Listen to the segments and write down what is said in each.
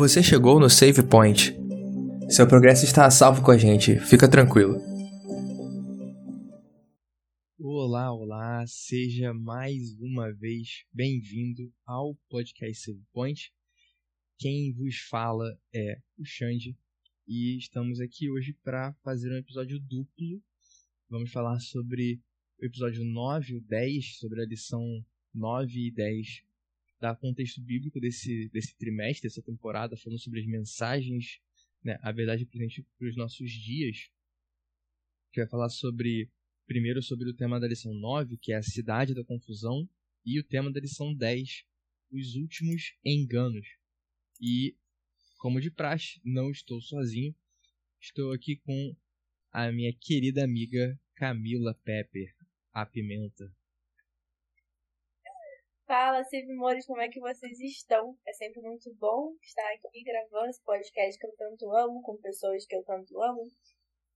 Você chegou no Save Point. Seu progresso está a salvo com a gente, fica tranquilo. Olá, olá, seja mais uma vez bem-vindo ao podcast Save Point. Quem vos fala é o Xande e estamos aqui hoje para fazer um episódio duplo. Vamos falar sobre o episódio 9 e o 10, sobre a lição 9 e 10 dar contexto bíblico desse, desse trimestre, dessa temporada, falando sobre as mensagens, né, a verdade presente para os nossos dias. Que vai falar sobre, primeiro, sobre o tema da lição 9, que é a cidade da confusão, e o tema da lição 10, os últimos enganos. E, como de praxe, não estou sozinho, estou aqui com a minha querida amiga Camila Pepper, a Pimenta. Fala, Silvimores, como é que vocês estão? É sempre muito bom estar aqui gravando esse podcast que eu tanto amo, com pessoas que eu tanto amo.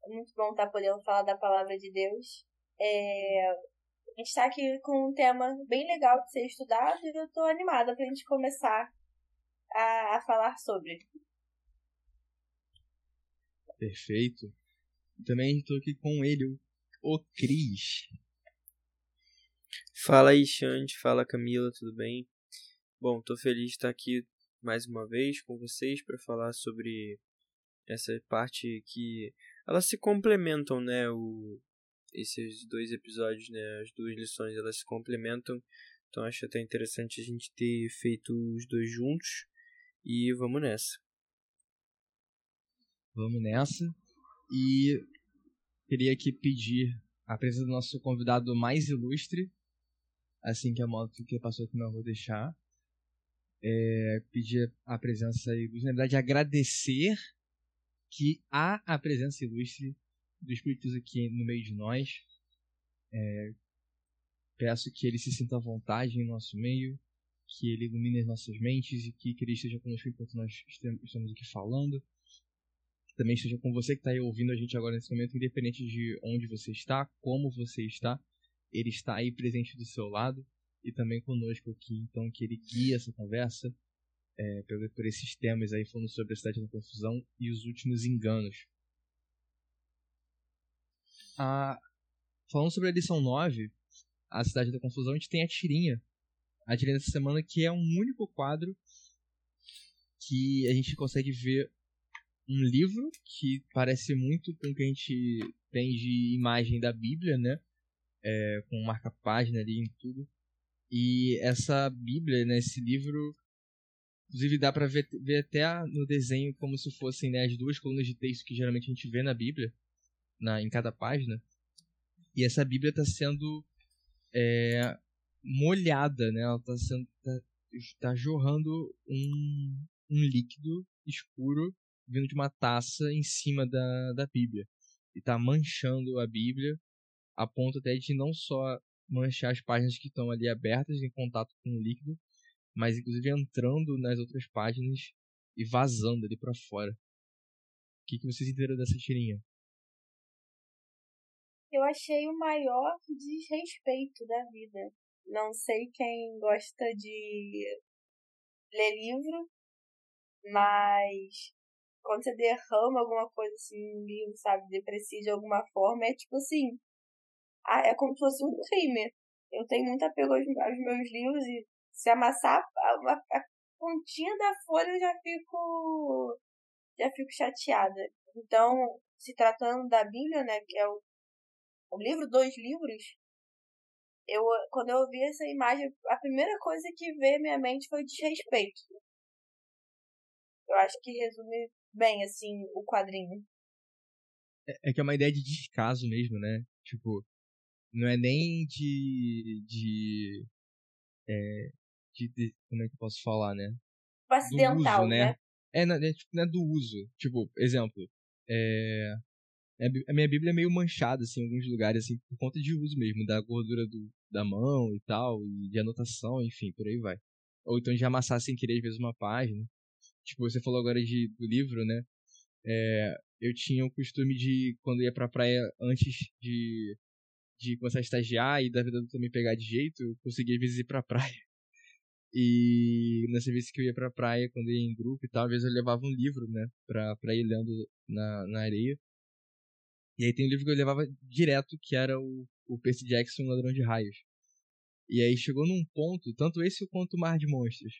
É muito bom estar podendo falar da palavra de Deus. É... A gente está aqui com um tema bem legal de ser estudado e eu estou animada para a gente começar a, a falar sobre. Perfeito. Também estou aqui com ele, o Cris. Fala aí, Xande. Fala, Camila, tudo bem? Bom, tô feliz de estar aqui mais uma vez com vocês para falar sobre essa parte que elas se complementam, né? O, esses dois episódios, né? As duas lições elas se complementam. Então acho até interessante a gente ter feito os dois juntos. E vamos nessa. Vamos nessa. E queria aqui pedir a presença do nosso convidado mais ilustre, assim que a moto que passou aqui não vou deixar. É, pedir a presença ilustre, na verdade, agradecer que há a presença ilustre do Espírito aqui no meio de nós. É, peço que ele se sinta à vontade em nosso meio, que ele ilumine as nossas mentes e que, que ele esteja conosco enquanto nós estamos aqui falando. Que também esteja com você que está aí ouvindo a gente agora nesse momento, independente de onde você está, como você está ele está aí presente do seu lado e também conosco aqui. Então, que ele guie essa conversa é, por, por esses temas aí, falando sobre a cidade da confusão e os últimos enganos. A, falando sobre a lição 9, a cidade da confusão, a gente tem a tirinha. A tirinha dessa semana que é um único quadro que a gente consegue ver um livro que parece muito com o que a gente tem de imagem da Bíblia, né? É, com marca-página ali em tudo. E essa Bíblia, né, esse livro, inclusive dá para ver, ver até no desenho como se fossem né, as duas colunas de texto que geralmente a gente vê na Bíblia, na, em cada página. E essa Bíblia está sendo é, molhada, né? Ela está tá, tá jorrando um, um líquido escuro vindo de uma taça em cima da, da Bíblia e está manchando a Bíblia a ponto até de não só manchar as páginas que estão ali abertas em contato com o líquido, mas inclusive entrando nas outras páginas e vazando ali para fora. O que, que vocês entenderam dessa tirinha? Eu achei o maior desrespeito da vida. Não sei quem gosta de ler livro, mas quando você derrama alguma coisa assim no livro, sabe, deprecia de alguma forma, é tipo assim, é como se fosse um crime. Eu tenho muito apego aos, aos meus livros e se amassar a, a, a, pontinha da folha eu já fico já fico chateada. Então, se tratando da Bíblia, né, que é o, o livro dos livros, eu quando eu vi essa imagem, a primeira coisa que veio à minha mente foi desrespeito. Eu acho que resume bem assim o quadrinho. É, é que é uma ideia de descaso mesmo, né? Tipo, não é nem de. de, é, de, de como é que eu posso falar, né? acidental, uso, né? né? É, não, é, tipo, não é do uso. Tipo, exemplo, é, a minha Bíblia é meio manchada, assim, em alguns lugares, assim, por conta de uso mesmo, da gordura do, da mão e tal, e de anotação, enfim, por aí vai. Ou então de amassar sem querer, às vezes, uma página. Tipo, você falou agora de, do livro, né? É, eu tinha o costume de, quando ia pra praia, antes de de começar a estagiar e da vida também pegar de jeito, eu consegui ir pra praia. E nessa vez que eu ia pra praia, quando ia em grupo e tal, às vezes eu levava um livro, né, pra, pra ir lendo na, na areia. E aí tem um livro que eu levava direto, que era o, o Percy Jackson, Ladrão de Raios. E aí chegou num ponto, tanto esse quanto o Mar de Monstros,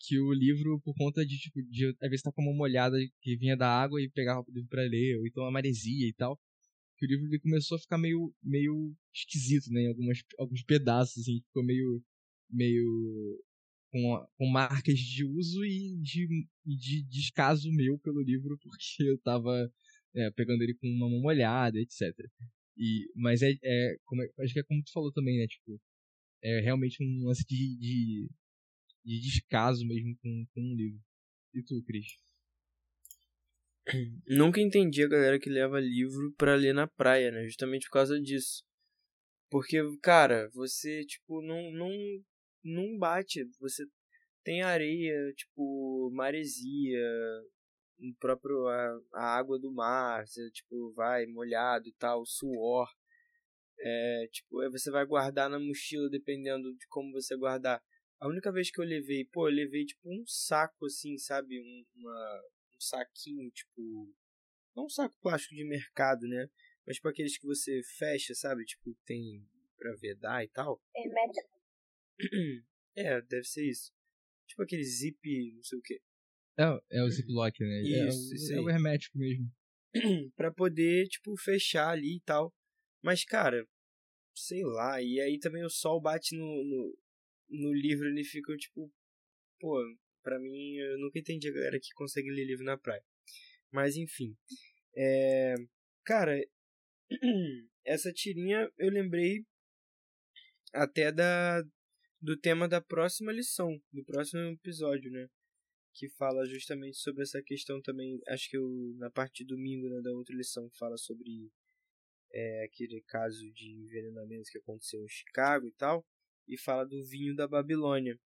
que o livro, por conta de, tipo, de às vezes tá com uma molhada que vinha da água e pegava o livro pra ler, ou então a maresia e tal, que o livro ele começou a ficar meio, meio esquisito, né, em algumas, alguns pedaços, assim, ficou meio, meio com, com marcas de uso e de, de descaso meu pelo livro, porque eu tava é, pegando ele com uma mão molhada, etc. E, mas é, é, como, é, acho que é como tu falou também, né, tipo, é realmente um lance de, de, de descaso mesmo com, com um livro. E tu, Cris? Nunca entendi a galera que leva livro pra ler na praia, né? Justamente por causa disso. Porque, cara, você, tipo, não, não, não bate. Você tem areia, tipo, maresia, o próprio a, a água do mar, você, tipo, vai molhado e tal, suor. É, tipo, você vai guardar na mochila dependendo de como você guardar. A única vez que eu levei, pô, eu levei tipo um saco assim, sabe? Um, uma, um saquinho, tipo. Não um saco plástico de mercado, né? Mas tipo aqueles que você fecha, sabe? Tipo, tem pra vedar e tal. Hermético. É, deve ser isso. Tipo aquele zip, não sei o que. É, é o ziplock, né? Isso, é, isso o, é aí. o hermético mesmo. pra poder, tipo, fechar ali e tal. Mas, cara, sei lá. E aí também o sol bate no, no, no livro ele fica, tipo, pô, pra mim, eu nunca entendi a galera que consegue ler livro na praia. Mas, enfim. É, cara, essa tirinha eu lembrei até da do tema da próxima lição, do próximo episódio, né? Que fala justamente sobre essa questão também. Acho que eu, na parte de domingo né, da outra lição fala sobre é, aquele caso de envenenamento que aconteceu em Chicago e tal. E fala do vinho da Babilônia.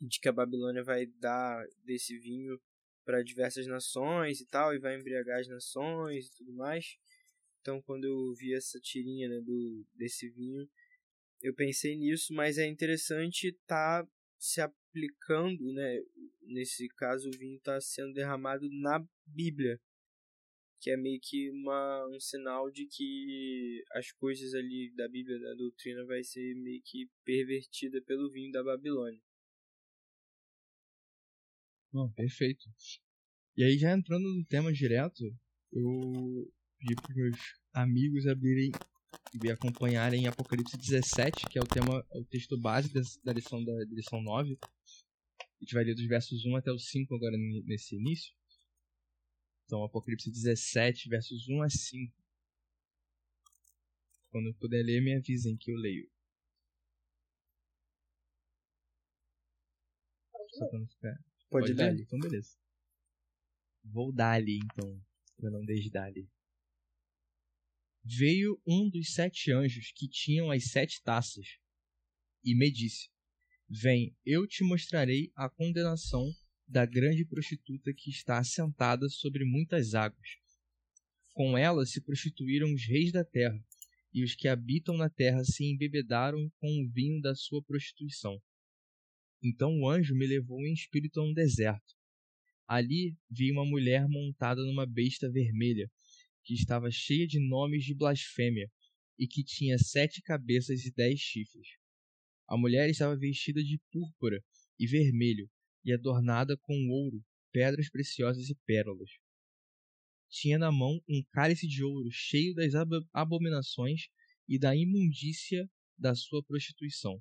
De que a Babilônia vai dar desse vinho para diversas nações e tal, e vai embriagar as nações e tudo mais. Então, quando eu vi essa tirinha né, do, desse vinho, eu pensei nisso, mas é interessante estar tá se aplicando, né? Nesse caso, o vinho está sendo derramado na Bíblia, que é meio que uma, um sinal de que as coisas ali da Bíblia, da doutrina, vai ser meio que pervertida pelo vinho da Babilônia. Não, perfeito. E aí, já entrando no tema direto, eu pedi para meus amigos abrirem e acompanharem Apocalipse 17, que é o tema, o texto base da lição da, da lição 9. A gente vai ler dos versos 1 até o 5 agora nesse início. Então, Apocalipse 17, versos 1 a 5. Quando eu puder ler, me avisem que eu leio. Só pra não ficar... Pode, dar ler? Então, beleza. Vou dar-lhe, então, pra não desdar-lhe. Veio um dos sete anjos que tinham as sete taças e me disse: Vem, eu te mostrarei a condenação da grande prostituta que está assentada sobre muitas águas. Com ela se prostituíram os reis da terra, e os que habitam na terra se embebedaram com o vinho da sua prostituição. Então o anjo me levou em espírito a um deserto. Ali vi uma mulher montada numa besta vermelha, que estava cheia de nomes de blasfêmia, e que tinha sete cabeças e dez chifres. A mulher estava vestida de púrpura e vermelho, e adornada com ouro, pedras preciosas e pérolas. Tinha na mão um cálice de ouro cheio das abominações e da imundícia da sua prostituição.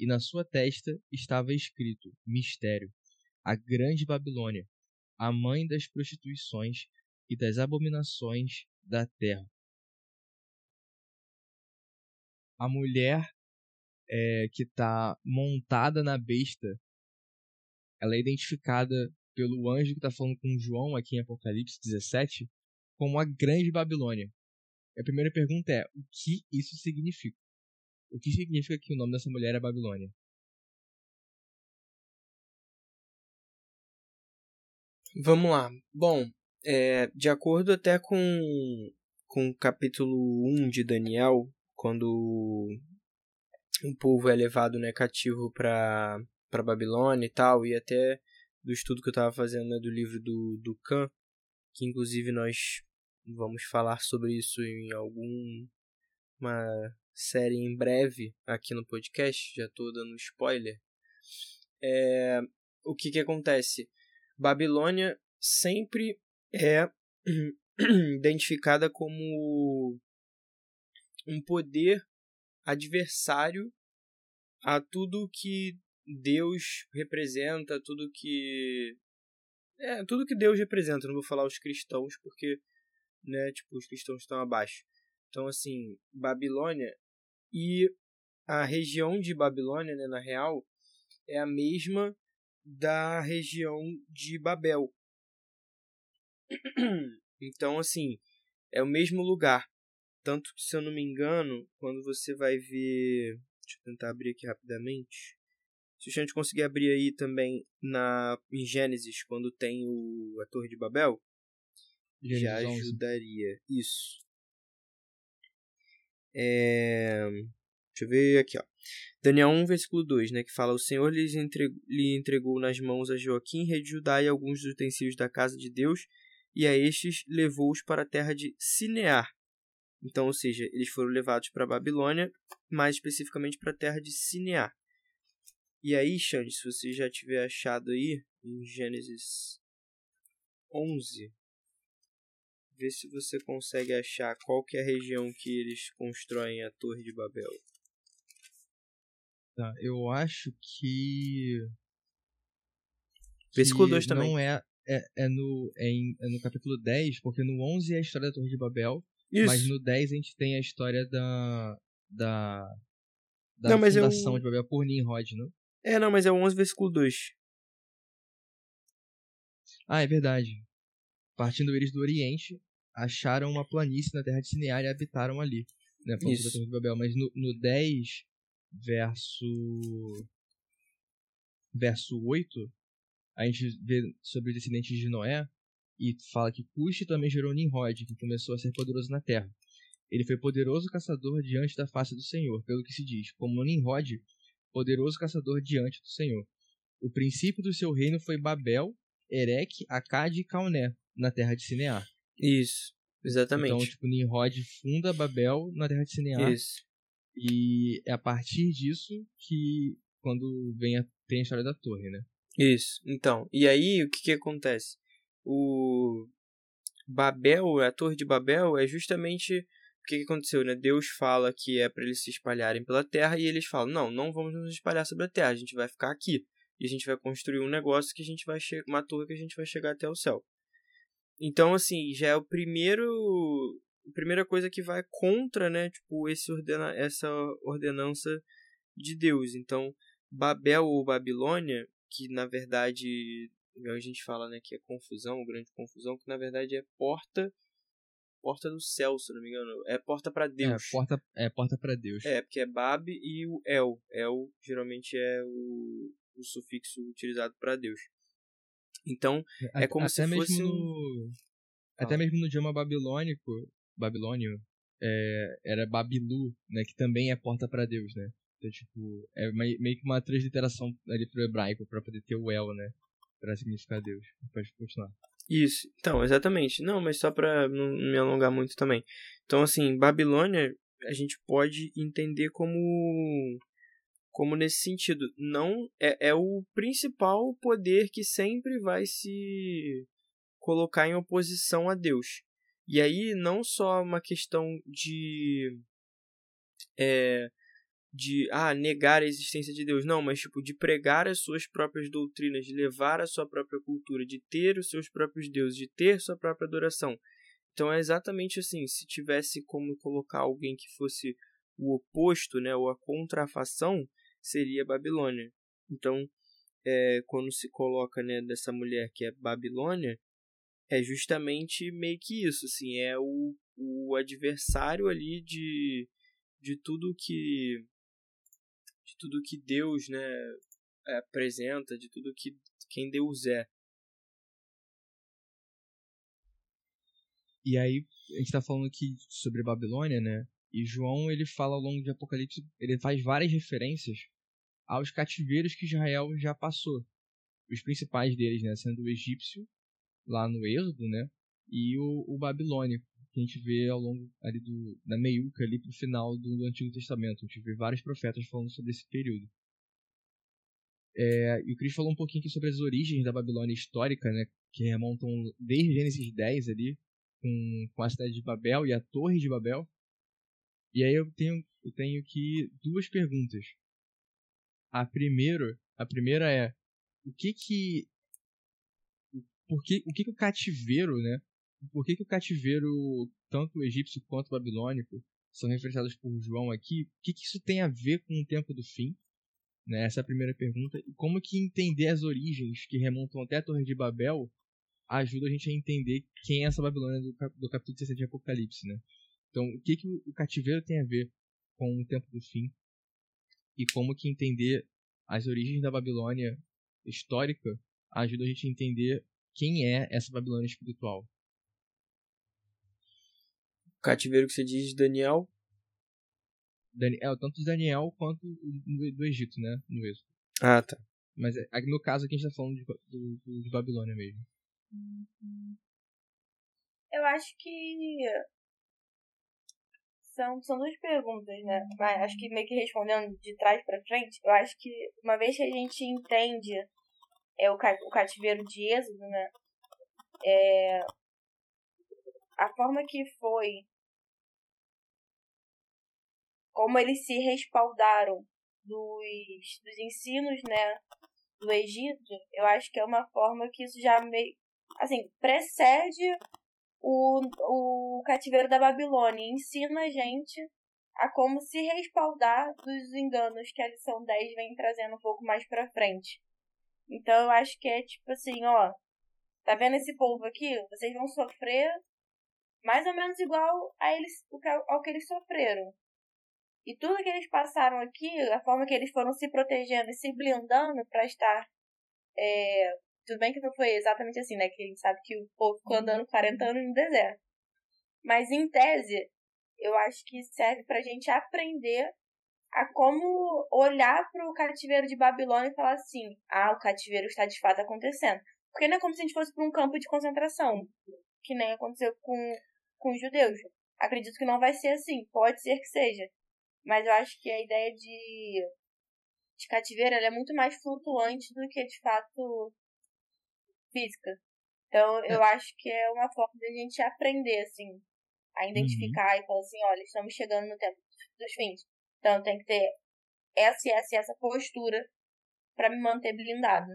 E na sua testa estava escrito: Mistério, a grande Babilônia, a mãe das prostituições e das abominações da terra. A mulher é, que está montada na besta, ela é identificada pelo anjo que está falando com João aqui em Apocalipse 17 como a grande Babilônia. A primeira pergunta é: o que isso significa? O que significa que o nome dessa mulher é Babilônia? Vamos lá. Bom, é, de acordo até com, com o capítulo 1 de Daniel, quando um povo é levado né, cativo para Babilônia e tal, e até do estudo que eu estava fazendo né, do livro do, do Khan, que inclusive nós vamos falar sobre isso em alguma série em breve aqui no podcast, já estou dando spoiler. É, o que, que acontece? Babilônia sempre é identificada como um poder adversário a tudo que Deus representa, tudo que é, tudo que Deus representa, não vou falar os cristãos porque né, tipo, os cristãos estão abaixo. Então assim, Babilônia e a região de Babilônia, né, na real, é a mesma da região de Babel. Então, assim, é o mesmo lugar. Tanto que, se eu não me engano, quando você vai ver. Deixa eu tentar abrir aqui rapidamente. Se a gente conseguir abrir aí também na, em Gênesis, quando tem o, a Torre de Babel, Gênesis já ajudaria. 11. Isso. É... Deixa eu ver aqui, ó. Daniel 1, versículo 2, né, que fala: O Senhor lhes entregou, lhe entregou nas mãos a Joaquim, rei de Judá, e alguns dos utensílios da casa de Deus, e a estes levou-os para a terra de Sinear. Então, ou seja, eles foram levados para a Babilônia, mais especificamente para a terra de Sinear. E aí, Xande, se você já tiver achado aí, em Gênesis 11, vê se você consegue achar qual que é a região que eles constroem a Torre de Babel. Tá, eu acho que. Versículo 2 também. Não é, é, é, no, é, em, é no capítulo 10, porque no 11 é a história da Torre de Babel. Isso. Mas no 10 a gente tem a história da. da. da não, fundação é o... de Babel por Nimrod, não? É, não, mas é o 11, versículo 2. Ah, é verdade. Partindo eles do Oriente, acharam uma planície na terra de Sinear e habitaram ali. Né, Isso. da Torre de Babel. Mas no, no 10, verso. verso 8, a gente vê sobre os descendentes de Noé e fala que Cush também gerou Nimrod, que começou a ser poderoso na terra. Ele foi poderoso caçador diante da face do Senhor, pelo que se diz, como Nimrod, poderoso caçador diante do Senhor. O princípio do seu reino foi Babel, Erech, Acade e Cauné, na terra de Sinear. Isso, exatamente. Então, tipo, Nimrod funda Babel na terra de Sinear. Isso. E é a partir disso que, quando vem a, tem a história da torre, né? Isso. Então, e aí o que, que acontece? O Babel, a Torre de Babel, é justamente o que, que aconteceu, né? Deus fala que é para eles se espalharem pela terra e eles falam: não, não vamos nos espalhar sobre a terra, a gente vai ficar aqui e a gente vai construir um negócio que a gente vai uma torre que a gente vai chegar até o céu. Então, assim, já é o primeiro a primeira coisa que vai contra, né, tipo, esse ordena essa ordenança de Deus. Então, Babel ou Babilônia que na verdade a gente fala né que é confusão grande confusão que na verdade é porta porta do céu se não me engano. É porta para Deus. é porta é porta para Deus. É porque é Bab e o El. El geralmente é o, o sufixo utilizado para Deus então é, é como até se mesmo fosse no, até mesmo no idioma babilônico babilônio é, era Babilu né que também é porta para Deus né então, tipo, é meio que uma transliteração ali pro hebraico pra poder ter o El, né? Pra significar Deus. Pode continuar. Isso, então, exatamente. Não, mas só pra não me alongar muito também. Então, assim, Babilônia, a gente pode entender como como nesse sentido não é, é o principal poder que sempre vai se colocar em oposição a Deus e aí não só uma questão de é, de ah, negar a existência de Deus, não, mas tipo de pregar as suas próprias doutrinas, de levar a sua própria cultura, de ter os seus próprios deuses, de ter sua própria adoração. Então é exatamente assim, se tivesse como colocar alguém que fosse o oposto, né, ou a contrafação, seria Babilônia. Então, é, quando se coloca, né, dessa mulher que é Babilônia, é justamente meio que isso, assim, é o, o adversário ali de, de tudo que de tudo que Deus né, é, apresenta, de tudo que quem Deus é. E aí, a gente está falando aqui sobre Babilônia, né? E João ele fala ao longo de Apocalipse, ele faz várias referências aos cativeiros que Israel já passou. Os principais deles, né, sendo o egípcio, lá no Êxodo, né, e o, o babilônico, que a gente vê ao longo ali do, da meiuca ali pro final do, do Antigo Testamento. A gente vê vários profetas falando sobre esse período. É, e o Cris falou um pouquinho aqui sobre as origens da Babilônia histórica, né, que remontam desde Gênesis 10 ali, com, com a cidade de Babel e a Torre de Babel. E aí eu tenho, eu tenho aqui duas perguntas. A primeira, a primeira é o que que por que, o que que o cativeiro, né? Por que que o cativeiro, tanto o egípcio quanto o babilônico, são referenciados por João aqui? O que que isso tem a ver com o tempo do fim? Né? Essa é a primeira pergunta. E como que entender as origens que remontam até a Torre de Babel ajuda a gente a entender quem é essa Babilônia do, do capítulo 17 de Apocalipse, né? Então, o que, que o cativeiro tem a ver com o tempo do fim? E como que entender as origens da Babilônia histórica ajuda a gente a entender quem é essa Babilônia espiritual. O cativeiro que você diz Daniel? Daniel, tanto de Daniel quanto do, Egito, né? No Êxodo. Ah, tá. Mas é, no caso aqui a gente tá falando de, do, de Babilônia mesmo. Eu acho que são, são duas perguntas, né? Mas acho que meio que respondendo de trás para frente, eu acho que uma vez que a gente entende é o, o cativeiro de Êxodo, né? É, a forma que foi, como eles se respaldaram dos, dos ensinos, né? Do Egito, eu acho que é uma forma que isso já meio. Assim, precede o, o cativeiro da Babilônia ensina a gente a como se respaldar dos enganos que a lição 10 vem trazendo um pouco mais pra frente. Então eu acho que é tipo assim, ó, tá vendo esse povo aqui? Vocês vão sofrer mais ou menos igual a eles, ao que eles sofreram. E tudo que eles passaram aqui, a forma que eles foram se protegendo e se blindando para estar é, tudo bem que não foi exatamente assim, né? Que a gente sabe que o povo ficou andando 40 anos no deserto. Mas em tese, eu acho que serve pra gente aprender a como olhar para o cativeiro de Babilônia e falar assim: ah, o cativeiro está de fato acontecendo. Porque não é como se a gente fosse para um campo de concentração, que nem aconteceu com, com os judeus. Acredito que não vai ser assim, pode ser que seja. Mas eu acho que a ideia de, de cativeiro é muito mais flutuante do que de fato física. Então, eu é. acho que é uma forma de a gente aprender, assim, a identificar uhum. e falar assim, olha, estamos chegando no tempo dos fins. Então, tem que ter essa e essa essa postura para me manter blindado.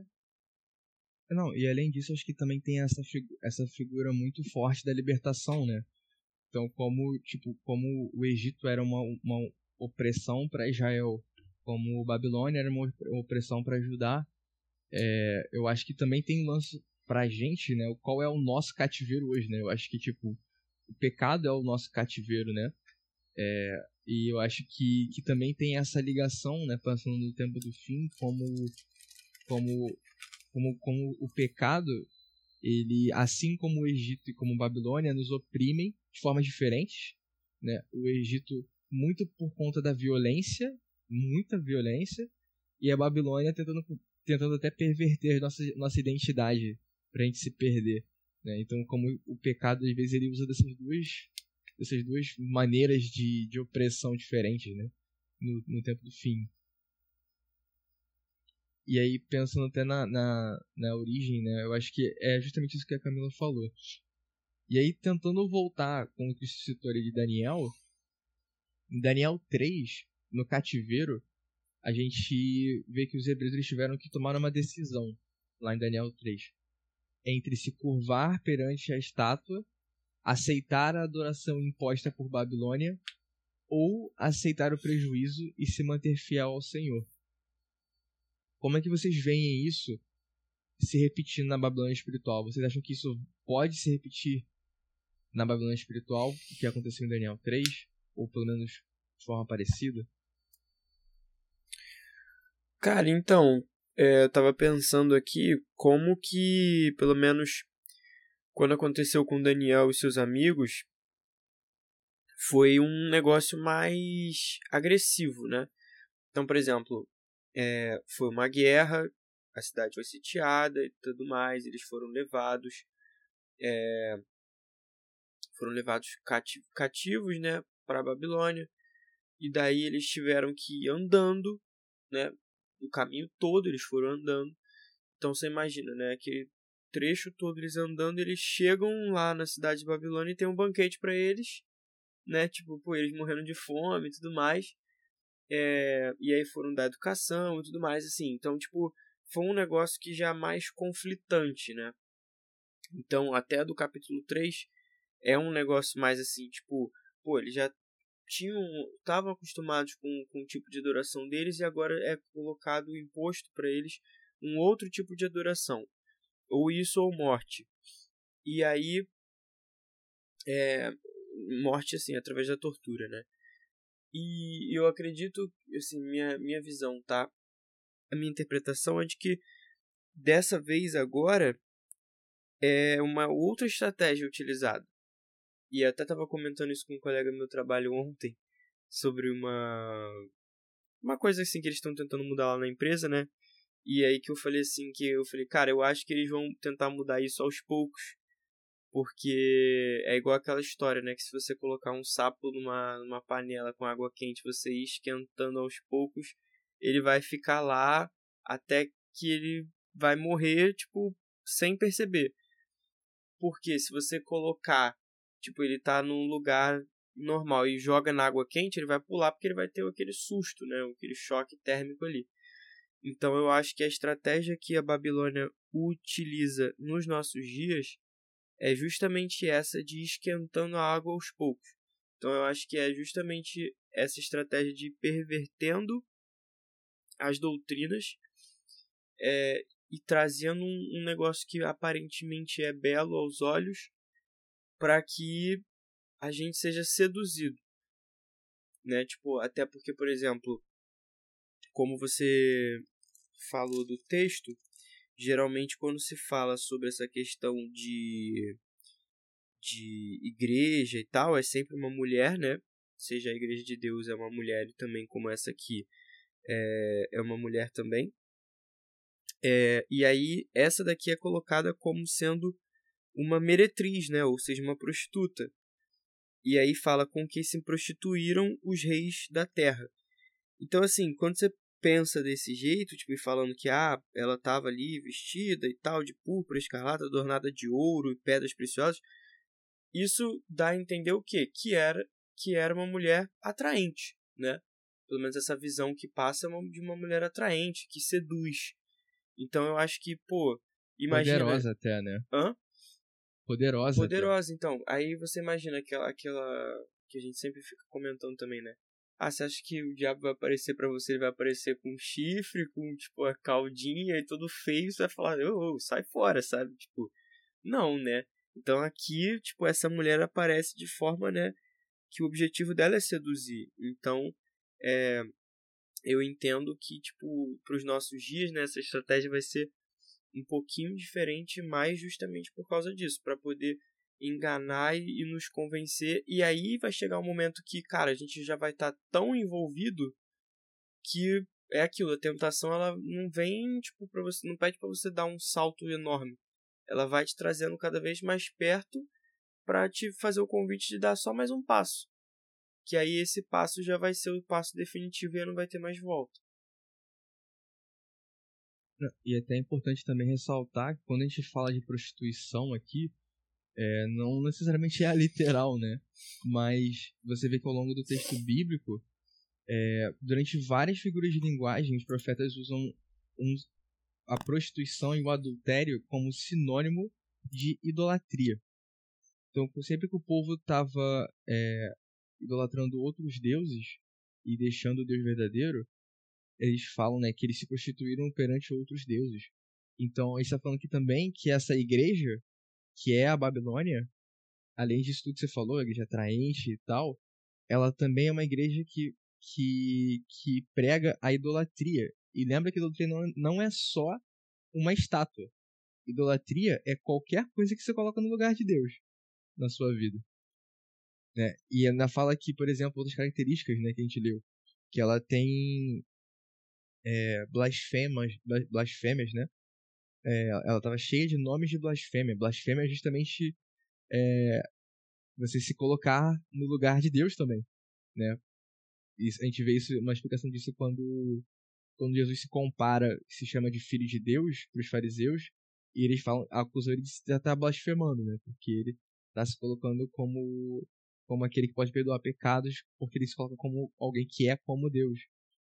Não, e além disso, acho que também tem essa, figu essa figura muito forte da libertação, né? Então, como, tipo, como o Egito era uma, uma opressão para Israel, como o Babilônia era uma opressão para Judá, é, eu acho que também tem um lance pra gente, né? Qual é o nosso cativeiro hoje, né? Eu acho que, tipo, o pecado é o nosso cativeiro, né? É, e eu acho que, que também tem essa ligação, né? Pensando no tempo do fim, como, como, como, como o pecado, ele, assim como o Egito e como Babilônia, nos oprimem de formas diferentes, né? O Egito muito por conta da violência, muita violência, e a Babilônia tentando tentando até perverter nossa, nossa identidade pra gente se perder. Né? Então, como o pecado, às vezes, ele usa dessas duas, dessas duas maneiras de, de opressão diferentes né? no, no tempo do fim. E aí, pensando até na, na, na origem, né? Eu acho que é justamente isso que a Camila falou. E aí, tentando voltar com o que se citou ali de Daniel, em Daniel 3, no cativeiro, a gente vê que os hebreus eles tiveram que tomar uma decisão, lá em Daniel 3, entre se curvar perante a estátua, aceitar a adoração imposta por Babilônia, ou aceitar o prejuízo e se manter fiel ao Senhor. Como é que vocês veem isso se repetindo na Babilônia espiritual? Vocês acham que isso pode se repetir na Babilônia espiritual, o que aconteceu em Daniel 3, ou pelo menos de forma parecida? Cara, então, é, eu tava pensando aqui como que, pelo menos quando aconteceu com Daniel e seus amigos, foi um negócio mais agressivo, né? Então, por exemplo, é, foi uma guerra, a cidade foi sitiada e tudo mais, eles foram levados, é, foram levados cativos, né, para a Babilônia, e daí eles tiveram que ir andando, né, o caminho todo eles foram andando. Então você imagina, né, que trecho todo eles andando, eles chegam lá na cidade de Babilônia e tem um banquete para eles, né, tipo, pô, eles morrendo de fome e tudo mais. É, e aí foram dar educação e tudo mais, assim. Então, tipo, foi um negócio que já é mais conflitante, né? Então, até do capítulo 3 é um negócio mais assim, tipo, pô, eles já tinham, estavam acostumados com, com o tipo de adoração deles e agora é colocado imposto para eles um outro tipo de adoração, ou isso ou morte. E aí, é, morte assim, através da tortura, né? E eu acredito, assim, minha, minha visão, tá? A minha interpretação é de que dessa vez agora é uma outra estratégia utilizada. E até estava comentando isso com um colega do meu trabalho ontem sobre uma uma coisa assim que eles estão tentando mudar lá na empresa, né? E aí que eu falei assim que eu falei, cara, eu acho que eles vão tentar mudar isso aos poucos porque é igual aquela história, né? Que se você colocar um sapo numa, numa panela com água quente, você ir esquentando aos poucos, ele vai ficar lá até que ele vai morrer, tipo, sem perceber. Porque se você colocar, tipo, ele tá num lugar normal e joga na água quente, ele vai pular porque ele vai ter aquele susto, né? Aquele choque térmico ali. Então eu acho que a estratégia que a Babilônia utiliza nos nossos dias é justamente essa de esquentando a água aos poucos. Então eu acho que é justamente essa estratégia de pervertendo as doutrinas é, e trazendo um, um, negócio que aparentemente é belo aos olhos para que a gente seja seduzido. Né? Tipo, até porque, por exemplo, como você falou do texto, geralmente quando se fala sobre essa questão de de igreja e tal, é sempre uma mulher, né? Seja a igreja de Deus é uma mulher e também como essa aqui é, é uma mulher também. É, e aí essa daqui é colocada como sendo uma meretriz, né? Ou seja, uma prostituta. E aí fala com que se prostituíram os reis da terra. Então, assim, quando você pensa desse jeito, tipo, falando que ah, ela estava ali vestida e tal, de púrpura, escarlata, adornada de ouro e pedras preciosas, isso dá a entender o quê? Que era, que era uma mulher atraente, né? Pelo menos essa visão que passa é de uma mulher atraente, que seduz. Então eu acho que, pô, imagina... Poderosa até, né? Hã? Poderosa. Poderosa, até. então. Aí você imagina aquela, aquela que a gente sempre fica comentando também, né? Ah, você acha que o diabo vai aparecer para você? Ele vai aparecer com chifre, com, tipo, a caldinha e tudo feio. Você vai falar, ô, oh, sai fora, sabe? Tipo, não, né? Então aqui, tipo, essa mulher aparece de forma, né? Que o objetivo dela é seduzir. Então, é, eu entendo que, tipo, para os nossos dias, né? Essa estratégia vai ser um pouquinho diferente, mais justamente por causa disso. para poder enganar e, nos convencer. E aí vai chegar um momento que, cara, a gente já vai estar tá tão envolvido que é aquilo, a tentação ela não vem, tipo, para você, não pede para você dar um salto enorme. Ela vai te trazendo cada vez mais perto para te fazer o convite de dar só mais um passo. Que aí esse passo já vai ser o passo definitivo e não vai ter mais volta. E é até importante também ressaltar que quando a gente fala de prostituição aqui, é, não necessariamente é a literal, né? Mas você vê que ao longo do texto bíblico, é, durante várias figuras de linguagem, os profetas usam um, a prostituição e o adultério como sinônimo de idolatria. Então, sempre que o povo estava é, idolatrando outros deuses e deixando o Deus verdadeiro, eles falam né, que eles se prostituíram perante outros deuses. Então, ele está falando aqui também que essa igreja que é a Babilônia, além disso tudo que você falou, a igreja atraente e tal, ela também é uma igreja que, que, que prega a idolatria. E lembra que idolatria não, não é só uma estátua. Idolatria é qualquer coisa que você coloca no lugar de Deus na sua vida. Né? E na fala aqui, por exemplo, outras características né, que a gente leu, que ela tem é, blasfemas, blasfêmias, né? É, ela estava cheia de nomes de blasfêmia. Blasfêmia é justamente é, você se colocar no lugar de Deus também, né? Isso, a gente vê isso, uma explicação disso quando quando Jesus se compara, se chama de filho de Deus para os fariseus, e eles falam, acusam ele de estar tá blasfemando, né? Porque ele está se colocando como como aquele que pode perdoar pecados, porque ele se coloca como alguém que é como Deus.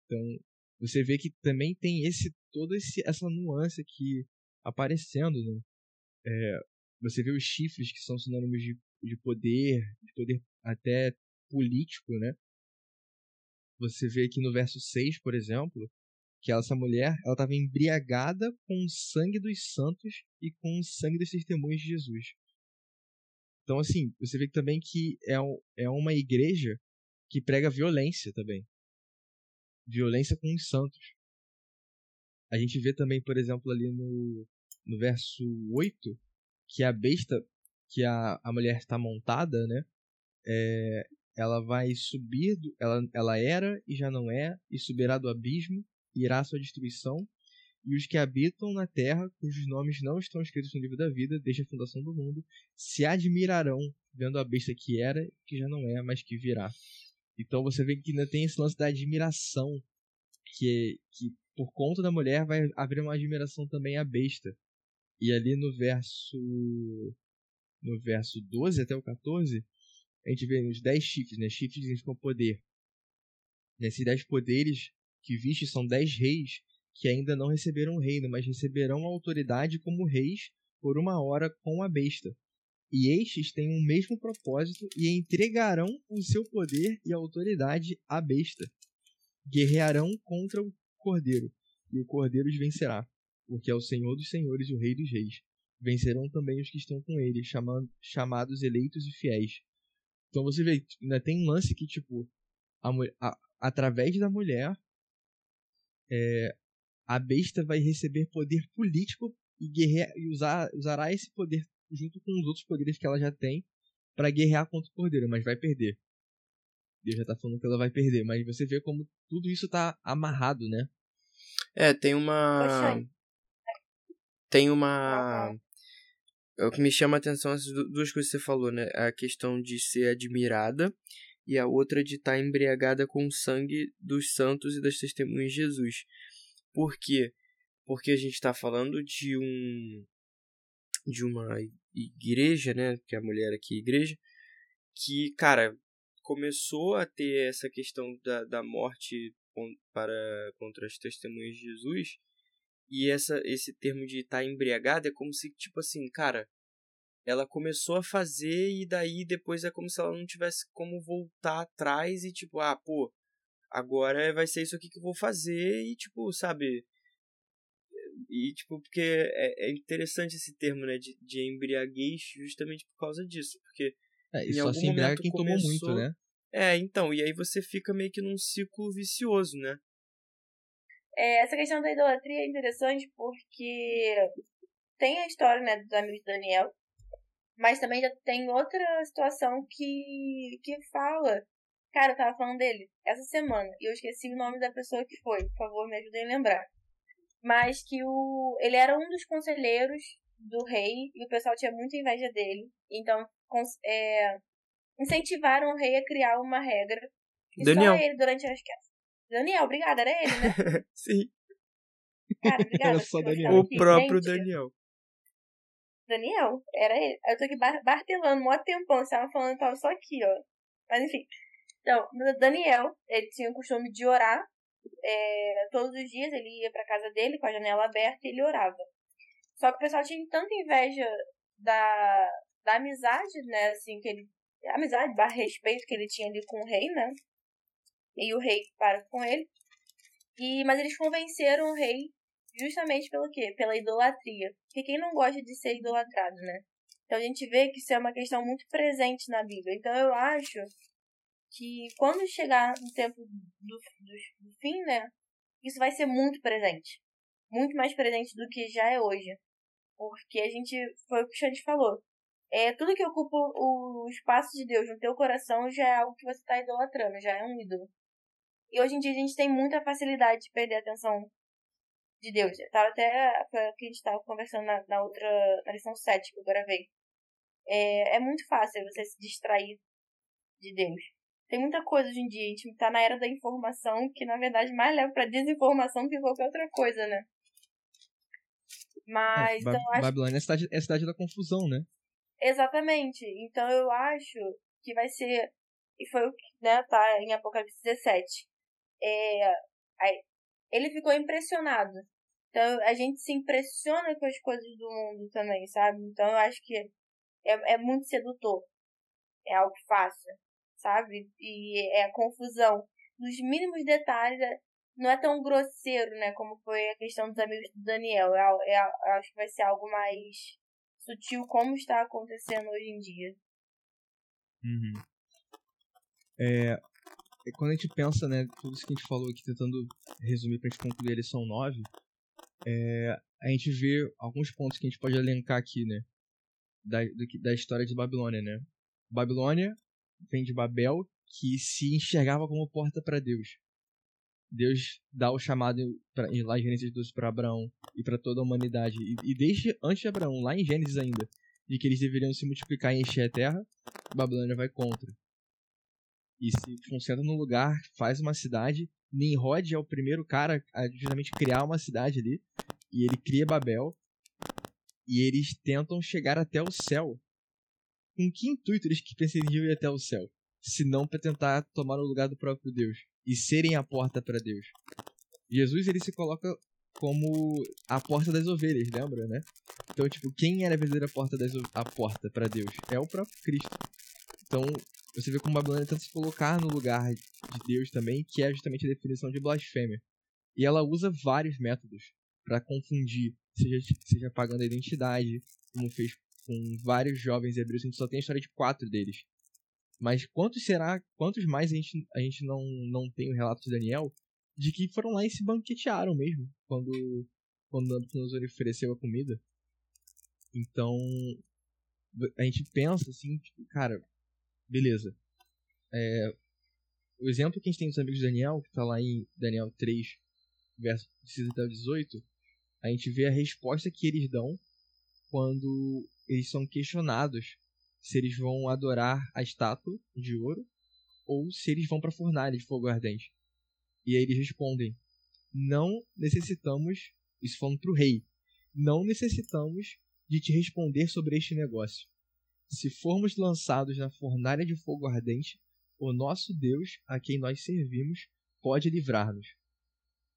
Então, você vê que também tem esse toda esse, essa nuance aqui aparecendo, né? É, você vê os chifres que são sinônimos de, de poder, de poder até político, né? Você vê aqui no verso 6, por exemplo, que essa mulher ela estava embriagada com o sangue dos santos e com o sangue dos testemunhos de Jesus. Então, assim, você vê também que é, é uma igreja que prega violência também. Violência com os santos. A gente vê também, por exemplo, ali no, no verso 8, que a besta que a, a mulher está montada, né? É, ela vai subir, do, ela, ela era e já não é, e subirá do abismo, e irá à sua destruição, e os que habitam na terra, cujos nomes não estão escritos no livro da vida, desde a fundação do mundo, se admirarão vendo a besta que era, que já não é, mas que virá. Então você vê que ainda tem esse lance da admiração, que, que por conta da mulher vai haver uma admiração também à besta. E ali no verso no verso 12 até o 14, a gente vê os 10 chifres, né? Chifres significam poder. Nesses 10 poderes que viste são 10 reis que ainda não receberam o reino, mas receberão a autoridade como reis por uma hora com a besta. E estes têm o mesmo propósito e entregarão o seu poder e autoridade à besta. Guerrearão contra o cordeiro, e o cordeiro os vencerá, porque é o Senhor dos senhores e o Rei dos reis. Vencerão também os que estão com ele, chamando, chamados eleitos e fiéis. Então você vê, ainda tem um lance que, tipo, a, a, através da mulher, é, a besta vai receber poder político e, guerrear, e usar, usará esse poder junto com os outros poderes que ela já tem para guerrear contra o cordeiro, mas vai perder. Deus já tá falando que ela vai perder, mas você vê como tudo isso tá amarrado, né? É, tem uma. Tem uma. É o que me chama a atenção essas duas coisas que você falou, né? A questão de ser admirada e a outra de estar tá embriagada com o sangue dos santos e das testemunhas de Jesus. Por quê? Porque a gente está falando de um de uma igreja, né? Que a mulher aqui é igreja, que, cara, começou a ter essa questão da, da morte para contra as testemunhas de Jesus. E essa, esse termo de estar tá embriagada é como se, tipo assim, cara, ela começou a fazer e daí depois é como se ela não tivesse como voltar atrás e tipo, ah, pô, agora vai ser isso aqui que eu vou fazer e, tipo, sabe? E, tipo, porque é, é interessante esse termo, né, de, de embriaguez justamente por causa disso, porque é, e só se embriaga quem começou... tomou muito, né? É, então, e aí você fica meio que num ciclo vicioso, né? É, essa questão da idolatria é interessante porque tem a história, né, dos amigos de Daniel, mas também já tem outra situação que, que fala Cara, eu tava falando dele essa semana e eu esqueci o nome da pessoa que foi. Por favor, me ajudem a lembrar. Mas que o ele era um dos conselheiros do rei e o pessoal tinha muita inveja dele. Então, é, incentivaram o rei a criar uma regra. E Daniel. só ele durante as Daniel, obrigada, era ele, né? Sim. Cara, obrigada. Era só Daniel. O próprio Gente, Daniel. Daniel, era ele. Eu tô aqui bartelando um tempão, você tava falando, tava só aqui, ó. Mas enfim. Então, Daniel, ele tinha o costume de orar é, todos os dias, ele ia para casa dele com a janela aberta e ele orava. Só que o pessoal tinha tanta inveja da, da amizade, né, assim, que ele. Amizade, barra respeito que ele tinha ali com o rei, né? E o rei para com ele. E, mas eles convenceram o rei justamente pelo quê? Pela idolatria. Porque quem não gosta de ser idolatrado, né? Então a gente vê que isso é uma questão muito presente na Bíblia. Então eu acho que quando chegar no tempo do, do, do fim, né, isso vai ser muito presente. Muito mais presente do que já é hoje. Porque a gente, foi o que o Xande falou, É, tudo que ocupa o espaço de Deus no teu coração já é algo que você está idolatrando, já é um ídolo. E hoje em dia a gente tem muita facilidade de perder a atenção de Deus. Tava até que a gente estava conversando na, na, outra na lição 7 que eu gravei. É, é muito fácil você se distrair de Deus. Tem muita coisa hoje em dia, a gente tá na era da informação que na verdade mais leva pra desinformação que qualquer outra coisa, né? Mas. É, então, acho... Babilônia é a, cidade, é a cidade da confusão, né? Exatamente. Então eu acho que vai ser. E foi o que né, tá em Apocalipse 17. É, aí, ele ficou impressionado. Então a gente se impressiona com as coisas do mundo também, sabe? Então eu acho que é, é muito sedutor. É algo fácil, sabe? E é a confusão. Nos mínimos detalhes, é, não é tão grosseiro, né? Como foi a questão dos amigos do Daniel. É, é, eu acho que vai ser algo mais sutil, como está acontecendo hoje em dia. Uhum. É, quando a gente pensa, né, tudo isso que a gente falou aqui, tentando resumir pra gente concluir a lição 9, é, a gente vê alguns pontos que a gente pode elencar aqui, né, da, da história de Babilônia, né. Babilônia vem de Babel, que se enxergava como porta para Deus. Deus dá o chamado pra, lá em Gênesis 12 para Abraão e para toda a humanidade. E, e, desde antes de Abraão, lá em Gênesis ainda, de que eles deveriam se multiplicar e encher a terra, Babilônia vai contra e se concentra num lugar, faz uma cidade. Nimrod é o primeiro cara a justamente criar uma cidade ali. E ele cria Babel. E eles tentam chegar até o céu. Com que intuito eles pensariam ir até o céu? Se não para tentar tomar o lugar do próprio Deus. E serem a porta para Deus. Jesus ele se coloca como a porta das ovelhas, lembra, né? Então, tipo, quem era a verdadeira porta das a porta para Deus? É o próprio Cristo. Então, você vê como Babilônia tenta se colocar no lugar de Deus também, que é justamente a definição de blasfêmia. E ela usa vários métodos para confundir, seja, seja pagando a identidade, como fez com vários jovens hebreus, a gente só tem a história de quatro deles. Mas quantos será, quantos mais a gente, a gente não, não tem o relato de Daniel de que foram lá e se banquetearam mesmo quando quando Nabucodonosor ofereceu a comida. Então, a gente pensa assim, tipo, cara, beleza. É, o exemplo que a gente tem dos amigos de Daniel, que está lá em Daniel 3, verso 16 até 18, a gente vê a resposta que eles dão quando eles são questionados se eles vão adorar a estátua de ouro ou se eles vão para a fornalha de fogo ardente. E aí eles respondem: Não necessitamos, isso falando para o rei, não necessitamos de te responder sobre este negócio. Se formos lançados na fornalha de fogo ardente, o nosso Deus, a quem nós servimos, pode livrar-nos.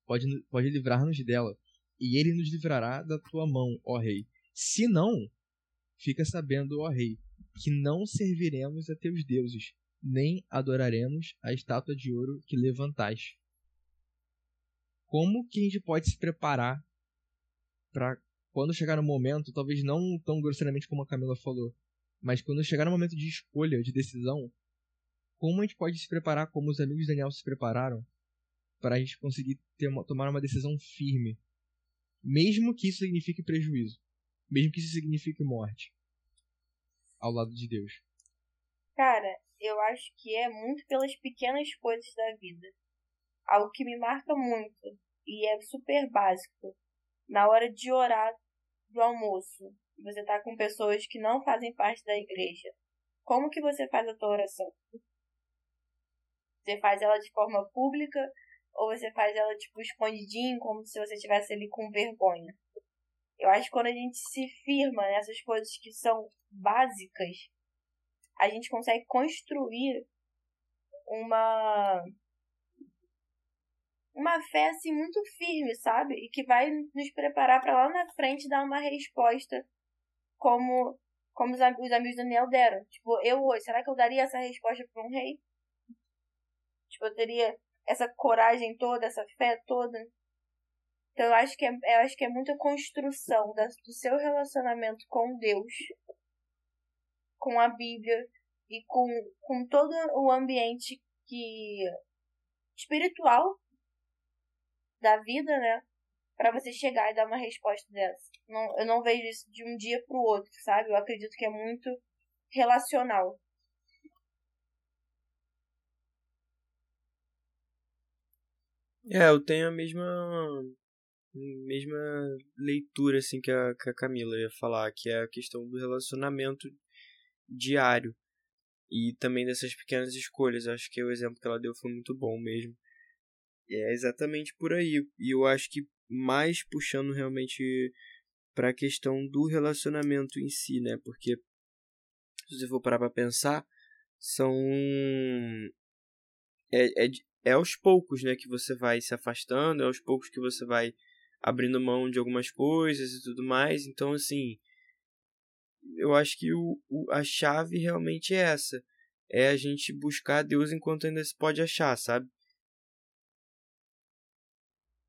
Pode, pode livrar-nos dela, e ele nos livrará da tua mão, ó rei. Se não, fica sabendo, ó rei, que não serviremos a teus deuses, nem adoraremos a estátua de ouro que levantaste. Como que a gente pode se preparar para quando chegar no momento, talvez não tão grosseiramente como a Camila falou, mas quando chegar no momento de escolha, de decisão, como a gente pode se preparar como os amigos de Daniel se prepararam para a gente conseguir tomar uma decisão firme, mesmo que isso signifique prejuízo, mesmo que isso signifique morte, ao lado de Deus? Cara, eu acho que é muito pelas pequenas coisas da vida. Algo que me marca muito e é super básico. Na hora de orar do almoço, você está com pessoas que não fazem parte da igreja, como que você faz a tua oração? Você faz ela de forma pública ou você faz ela tipo escondidinho, como se você estivesse ali com vergonha? Eu acho que quando a gente se firma nessas coisas que são básicas, a gente consegue construir uma uma fé assim muito firme, sabe? E que vai nos preparar para lá na frente dar uma resposta como, como os, os amigos do Daniel deram. Tipo, eu hoje, será que eu daria essa resposta para um rei? Tipo, eu teria essa coragem toda, essa fé toda. Então eu acho que é, eu acho que é muita construção da, do seu relacionamento com Deus, com a Bíblia e com, com todo o ambiente que espiritual da vida, né? para você chegar e dar uma resposta dessa. Não, eu não vejo isso de um dia pro outro, sabe? Eu acredito que é muito relacional. É, eu tenho a mesma mesma leitura assim que a, que a Camila ia falar, que é a questão do relacionamento diário e também dessas pequenas escolhas. Acho que o exemplo que ela deu foi muito bom mesmo. É exatamente por aí. E eu acho que mais puxando realmente para a questão do relacionamento em si, né? Porque se você for parar para pensar, são é, é, é aos poucos, né, que você vai se afastando, é aos poucos que você vai abrindo mão de algumas coisas e tudo mais. Então, assim, eu acho que o, o, a chave realmente é essa. É a gente buscar Deus enquanto ainda se pode achar, sabe?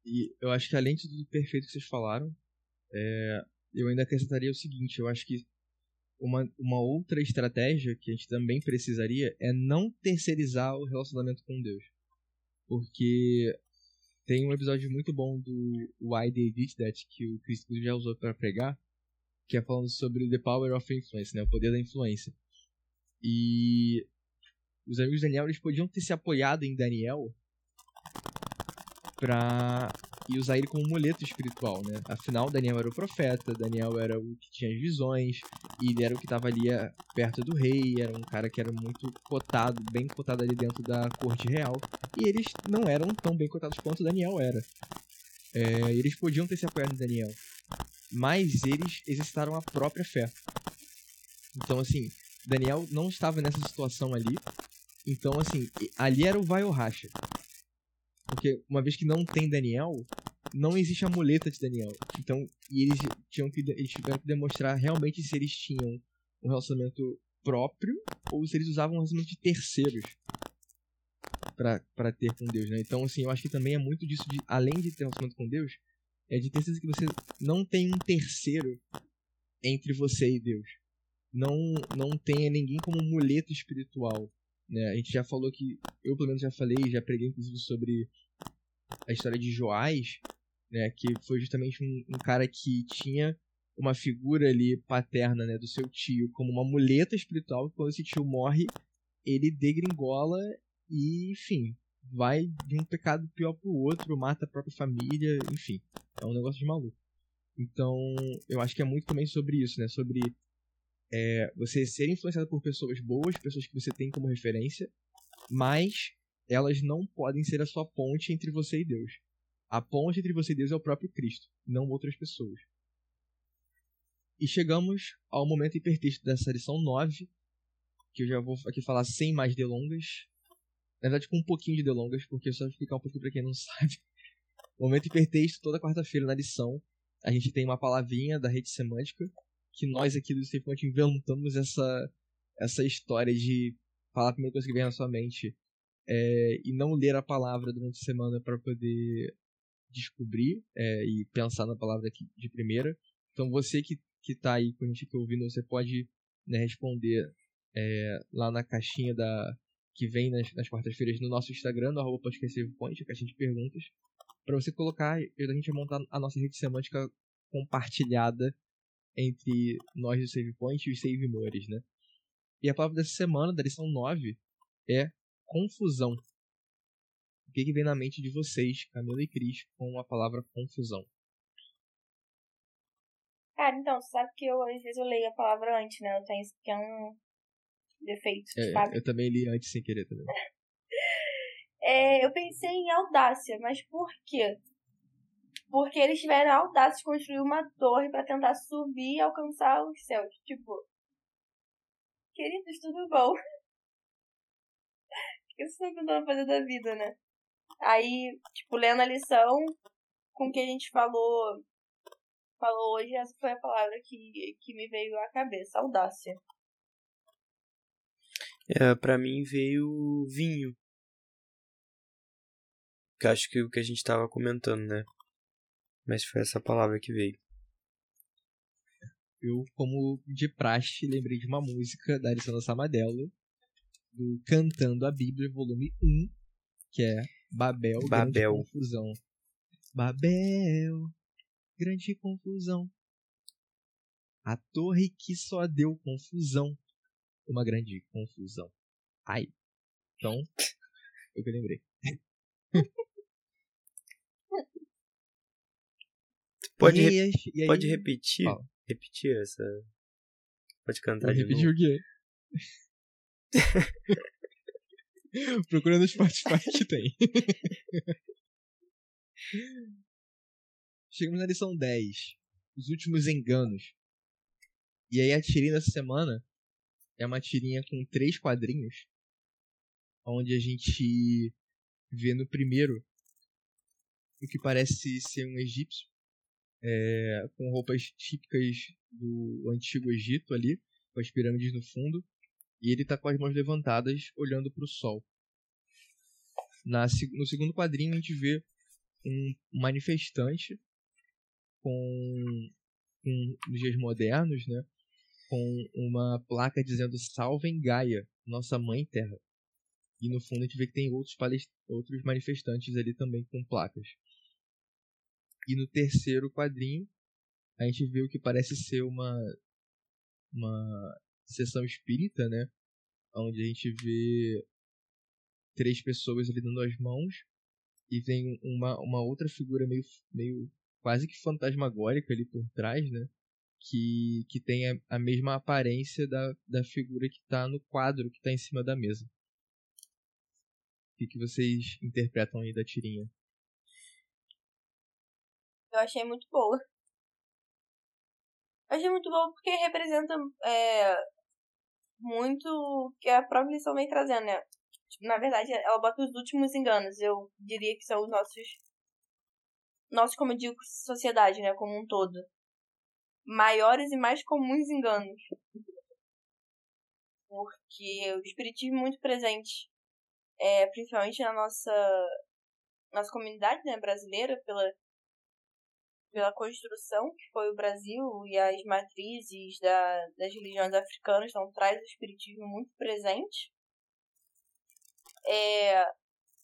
E eu acho que além de tudo perfeito que vocês falaram, é, eu ainda acrescentaria o seguinte, eu acho que uma, uma outra estratégia que a gente também precisaria é não terceirizar o relacionamento com Deus. Porque tem um episódio muito bom do Why They Did That, que o Cristo já usou para pregar, que é falando sobre The Power of Influence, né, o poder da influência. E os amigos de Daniel eles podiam ter se apoiado em Daniel para e usar ele como muleto espiritual, né? Afinal, Daniel era o profeta, Daniel era o que tinha as visões, e ele era o que estava ali eh, perto do rei, era um cara que era muito cotado, bem cotado ali dentro da corte real, e eles não eram tão bem cotados quanto Daniel era. É, eles podiam ter se apoiado em Daniel, mas eles exercitaram a própria fé. Então, assim, Daniel não estava nessa situação ali, então, assim, ali era o vai ou racha. Porque uma vez que não tem Daniel, não existe a muleta de Daniel. Então, e eles tinham que eles tiveram que demonstrar realmente se eles tinham um relacionamento próprio ou se eles usavam um relacionamento de terceiros para ter com Deus, né? Então, assim, eu acho que também é muito disso de além de ter um relacionamento com Deus, é de ter certeza que você não tem um terceiro entre você e Deus. Não não tenha ninguém como muleta espiritual né? A gente já falou que, eu pelo menos já falei, já preguei inclusive sobre a história de Joás, né? Que foi justamente um, um cara que tinha uma figura ali paterna, né, do seu tio como uma muleta espiritual, quando esse tio morre, ele degringola e, enfim, vai de um pecado pior pro outro, mata a própria família, enfim, é um negócio de maluco. Então, eu acho que é muito também sobre isso, né, sobre é você ser influenciado por pessoas boas, pessoas que você tem como referência, mas elas não podem ser a sua ponte entre você e Deus. A ponte entre você e Deus é o próprio Cristo, não outras pessoas. E chegamos ao momento hipertexto dessa lição 9, que eu já vou aqui falar sem mais delongas. Na verdade, com um pouquinho de delongas, porque só explicar um pouquinho para quem não sabe. Momento hipertexto, toda quarta-feira na lição, a gente tem uma palavrinha da rede semântica que nós aqui do Safe inventamos essa, essa história de falar a primeira coisa que vem na sua mente é, e não ler a palavra durante a semana para poder descobrir é, e pensar na palavra de primeira. Então você que, que tá aí com a gente aqui ouvindo, você pode né, responder é, lá na caixinha da que vem nas, nas quartas-feiras no nosso Instagram, no arroba podcast, a caixinha de perguntas, para você colocar e a gente montar a nossa rede semântica compartilhada entre nós do Save Point e os Save Mores, né? E a palavra dessa semana, da lição 9, é confusão. O que, que vem na mente de vocês, Camila e Cris, com a palavra confusão? Cara, então, você sabe que eu às vezes eu leio a palavra antes, né? Eu tenho esse pequeno defeito, é, sabe? Eu também li antes sem querer também. é, eu pensei em audácia, mas por quê? Porque eles tiveram a audácia de construir uma torre para tentar subir e alcançar os céus. Tipo, queridos, tudo bom? O que vocês estão tentando fazer da vida, né? Aí, tipo, lendo a lição, com o que a gente falou, falou hoje, essa foi a palavra que, que me veio à cabeça, audácia. É, pra mim veio vinho. Que acho que é o que a gente tava comentando, né? Mas foi essa palavra que veio. Eu, como de praxe, lembrei de uma música da Alessandra Samadelo, do Cantando a Bíblia, volume 1, que é Babel, Babel. Grande Confusão. Babel, grande confusão. A torre que só deu confusão. Uma grande confusão. Ai. Então, eu que lembrei. Pode, E re- e aí- pode repetir? Fala. Repetir essa. Pode cantar Pode de repetir novo? o quê? Procura no Spotify que tem. Chegamos na lição 10. Os últimos enganos. E aí a tirinha dessa semana é uma tirinha com três quadrinhos. Onde a gente vê no primeiro o que parece ser um egípcio. É, com roupas típicas do antigo Egito ali, com as pirâmides no fundo. E ele tá com as mãos levantadas, olhando para o sol. Na, no segundo quadrinho a gente vê um manifestante com, com nos dias modernos, né? Com uma placa dizendo Salvem Gaia, nossa mãe terra. E no fundo a gente vê que tem outros, pales- outros manifestantes ali também com placas. E no terceiro quadrinho a gente o que parece ser uma uma sessão espírita, né? Onde a gente vê três pessoas ali dando as mãos e tem uma, uma outra figura meio, meio quase que fantasmagórica ali por trás, né? Que, que tem a, a mesma aparência da, da figura que está no quadro que está em cima da mesa. O que, que vocês interpretam aí da tirinha? Achei muito boa. Eu achei muito boa porque representa é, muito o que a própria lição vem trazendo, né? Tipo, na verdade, ela bota os últimos enganos. Eu diria que são os nossos. Nossos, como eu digo, sociedade, né? Como um todo. Maiores e mais comuns enganos. Porque o espiritismo é muito presente, é, principalmente na nossa, nossa comunidade né, brasileira, pela pela construção que foi o Brasil e as matrizes da, das religiões africanas, então traz o espiritismo muito presente. É,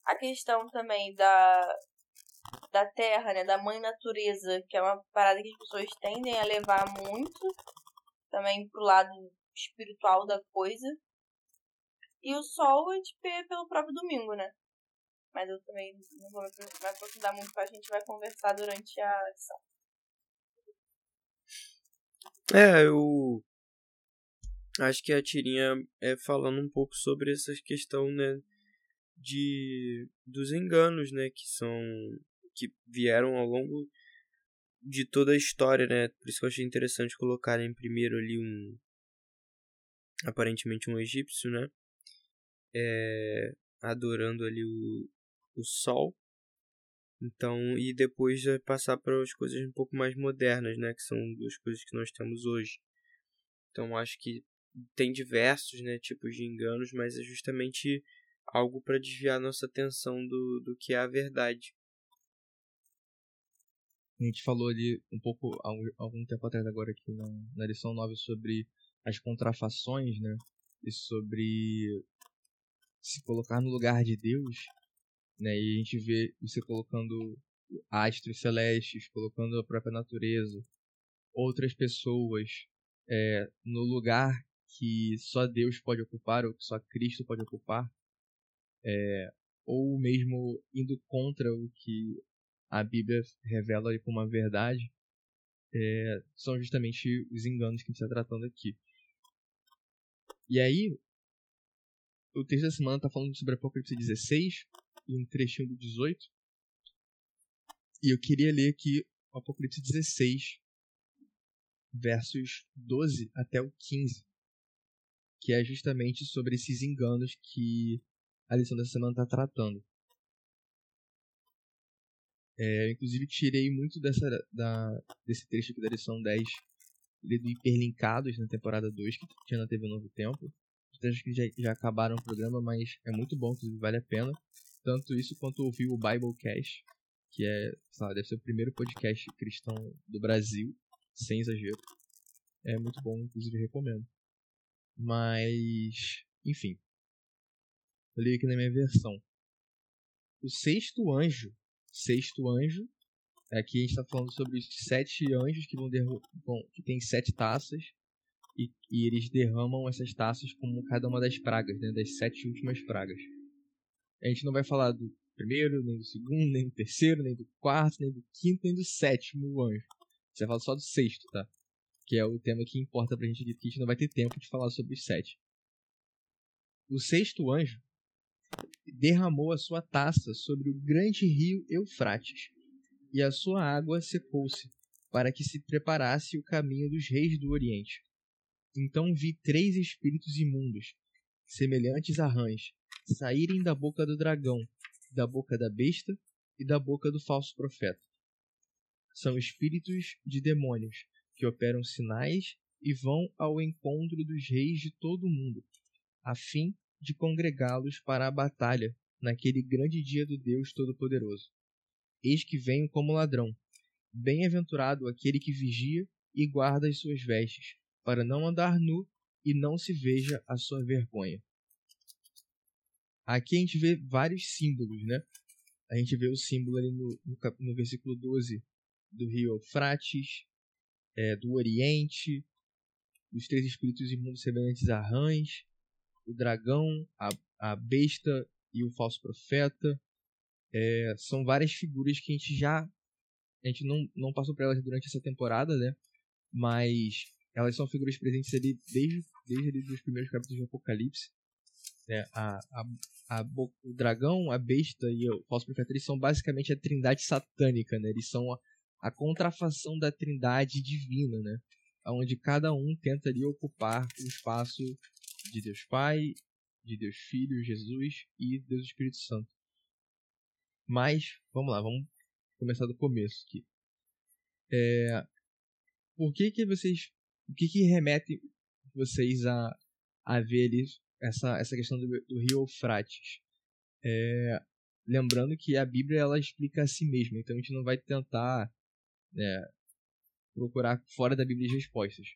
a questão também da, da terra, né, da mãe natureza, que é uma parada que as pessoas tendem a levar muito também pro lado espiritual da coisa. E o sol vê pelo próprio domingo, né? Mas eu também não vou me aprofundar muito, porque a gente vai conversar durante a lição. É, eu acho que a tirinha é falando um pouco sobre essa questão, né, de dos enganos, né, que são que vieram ao longo de toda a história, né? Por isso que eu achei interessante colocarem primeiro ali um aparentemente um egípcio, né? É, adorando ali o, o sol. Então, e depois passar para as coisas um pouco mais modernas, né, que são duas coisas que nós temos hoje. Então, acho que tem diversos, né, tipos de enganos, mas é justamente algo para desviar nossa atenção do, do que é a verdade. A gente falou ali um pouco um- algum tempo atrás agora aqui na, na lição 9 sobre as contrafações, né? E sobre se colocar no lugar de Deus, né? E a gente vê você colocando astros celestes, colocando a própria natureza, outras pessoas é, no lugar que só Deus pode ocupar ou que só Cristo pode ocupar, é, ou mesmo indo contra o que a Bíblia revela como uma verdade, é, são justamente os enganos que a gente está tratando aqui. E aí, o texto da semana está falando sobre Apocalipse 16 e um trechinho do 18. E eu queria ler aqui o Apocalipse 16, versos 12 até o 15, que é justamente sobre esses enganos que a lição dessa semana está tratando. É, inclusive tirei muito dessa, da, desse trecho aqui da lição 10 ali do Hiperlinkados na temporada 2 que tinha na TV Novo Tempo. Acho que já, já acabaram o programa, mas é muito bom, inclusive vale a pena. Tanto isso quanto ouvir o Biblecast, que é, lá, deve ser o primeiro podcast cristão do Brasil, sem exagero. É muito bom, inclusive recomendo. Mas, enfim. Eu li aqui na minha versão. O sexto anjo, sexto anjo, Aqui a gente está falando sobre os sete anjos que vão, vão que tem sete taças e, e, eles derramam essas taças como cada uma das pragas, né, das sete últimas pragas. A gente não vai falar do primeiro, nem do segundo, nem do terceiro, nem do quarto, nem do quinto, nem do sétimo anjo. Você vai falar só do sexto, tá? Que é o tema que importa pra gente aqui, porque a gente não vai ter tempo de falar sobre os sete. O sexto anjo derramou a sua taça sobre o grande rio Eufrates, e a sua água secou-se, para que se preparasse o caminho dos reis do Oriente. Então vi três espíritos imundos, semelhantes a rãs, saírem da boca do dragão, da boca da besta e da boca do falso profeta. São espíritos de demônios que operam sinais e vão ao encontro dos reis de todo o mundo, a fim de congregá-los para a batalha naquele grande dia do Deus Todo-Poderoso. Eis que venho como ladrão. Bem-aventurado aquele que vigia e guarda as suas vestes, para não andar nu e não se veja a sua vergonha. Aqui a gente vê vários símbolos, né? A gente vê o símbolo ali no, no, no versículo 12 do rio Eufrates, é, do Oriente, dos três espíritos imundos semelhantes a rãs, o dragão, a, a besta e o falso profeta. É, são várias figuras que a gente já. A gente não, não passou por elas durante essa temporada, né? Mas elas são figuras presentes ali desde, desde ali os primeiros capítulos de Apocalipse. Né? A, a, a, o dragão, a besta e o falso profeta eles são basicamente a trindade satânica, né? Eles são a, a contrafação da trindade divina, né? Onde cada um tenta ali ocupar o espaço de Deus Pai, de Deus Filho, Jesus e Deus Espírito Santo. Mas, vamos lá, vamos começar do começo aqui. É, por que que vocês, o que que remete vocês a, a ver ali essa, essa questão do, do rio Eufrates? É, lembrando que a Bíblia ela explica a si mesma, então a gente não vai tentar é, procurar fora da Bíblia as respostas.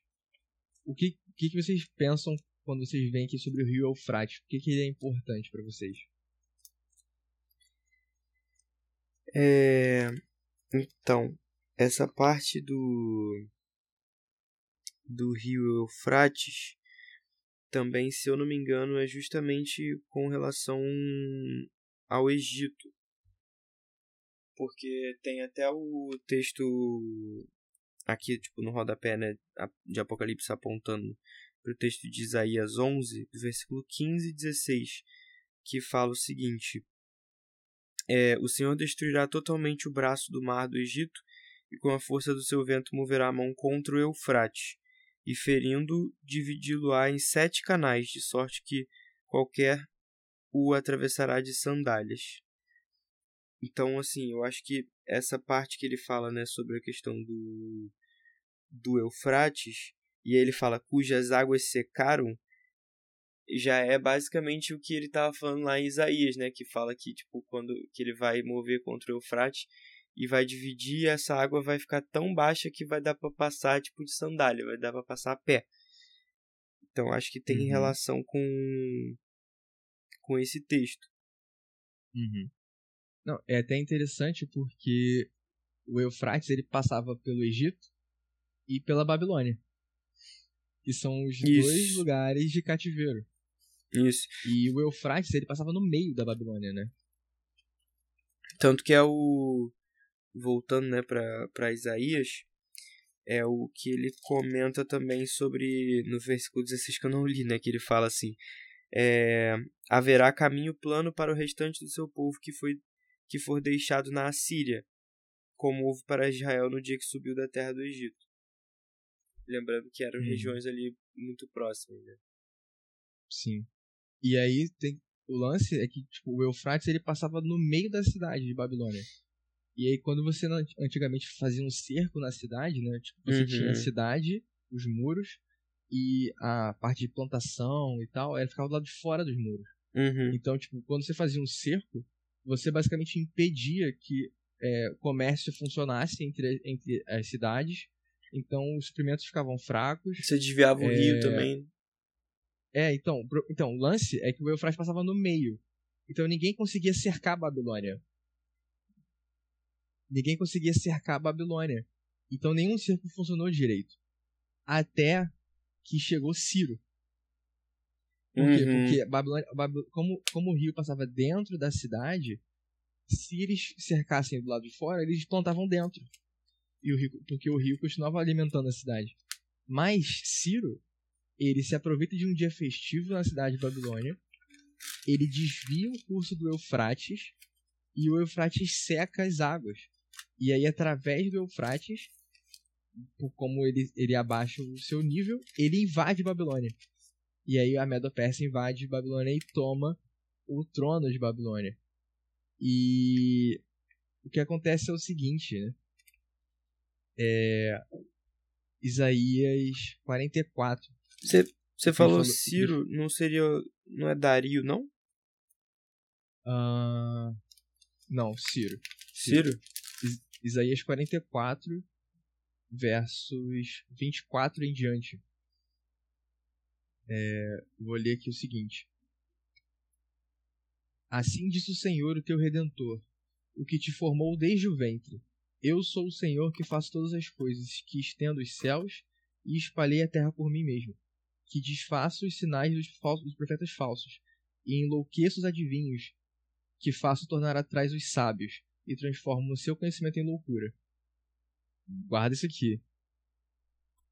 O que, o que, que vocês pensam quando vocês veem aqui sobre o rio Eufrates? Por que, que ele é importante para vocês? É... Então, essa parte do do rio Eufrates também, se eu não me engano, é justamente com relação ao Egito. Porque tem até o texto aqui, tipo, no rodapé, né, de Apocalipse apontando para o texto de Isaías 11, do versículo 15 e 16, que fala o seguinte: é, O Senhor destruirá totalmente o braço do mar do Egito, e com a força do seu vento moverá a mão contra o Eufrate, e ferindo, dividi-lo-á em sete canais, de sorte que qualquer o atravessará de sandálias. Então, assim, eu acho que essa parte que ele fala, né, sobre a questão do, do Eufrates, e ele fala cujas águas secaram, já é basicamente o que ele estava falando lá em Isaías, né, que fala que tipo quando que ele vai mover contra o Eufrates e vai dividir, essa água vai ficar tão baixa que vai dar para passar tipo de sandália, vai dar para passar a pé. Então acho que tem uhum. relação com com esse texto. Uhum. Não, é até interessante porque o Eufrates ele passava pelo Egito e pela Babilônia que são os Isso. dois lugares de cativeiro. Isso. E o Eufrates, ele passava no meio da Babilônia, né? Tanto que é o. Voltando, né, pra Isaías, é o que ele comenta também sobre. No versículo 16 que eu não li, né? Que ele fala assim: é, Haverá caminho plano para o restante do seu povo que, foi, que for deixado na Assíria, como houve para Israel no dia que subiu da terra do Egito. Lembrando que eram hum. regiões ali muito próximas, né? Sim. E aí tem o lance é que tipo, o Eufrates ele passava no meio da cidade de Babilônia. E aí quando você antigamente fazia um cerco na cidade, né? Tipo, você uhum. tinha a cidade, os muros e a parte de plantação e tal, ela ficava do lado de fora dos muros. Uhum. Então, tipo, quando você fazia um cerco, você basicamente impedia que é, o comércio funcionasse entre, entre as cidades então os suprimentos ficavam fracos. Você desviava o é... rio também. É, então, então, o lance é que o Eufrates passava no meio. Então ninguém conseguia cercar a Babilônia. Ninguém conseguia cercar a Babilônia. Então nenhum cerco funcionou direito. Até que chegou Ciro. Por quê? Uhum. Porque Babilônia, Babil- como, como o rio passava dentro da cidade, se eles cercassem do lado de fora, eles plantavam dentro. E o rio, porque o rio continuava alimentando a cidade. Mas Ciro, ele se aproveita de um dia festivo na cidade de Babilônia, ele desvia o curso do Eufrates e o Eufrates seca as águas. E aí, através do Eufrates, por como ele, ele abaixa o seu nível, ele invade Babilônia. E aí a Medo-Pérsia invade Babilônia e toma o trono de Babilônia. E o que acontece é o seguinte, né? É... Isaías 44. Você você falou falou- Ciro, não seria. Não é Dario, não? Ah, Não, Ciro. Ciro? Isaías 44, versos 24 em diante. É, vou ler aqui o seguinte. Assim diz o Senhor, o teu redentor, o que te formou desde o ventre. Eu sou o Senhor que faço todas as coisas, que estendo os céus e espalhei a terra por mim mesmo, que desfaço os sinais dos, falsos, dos profetas falsos, e enlouqueço os adivinhos, que faço tornar atrás os sábios, e transformo o seu conhecimento em loucura. Guarda isso aqui.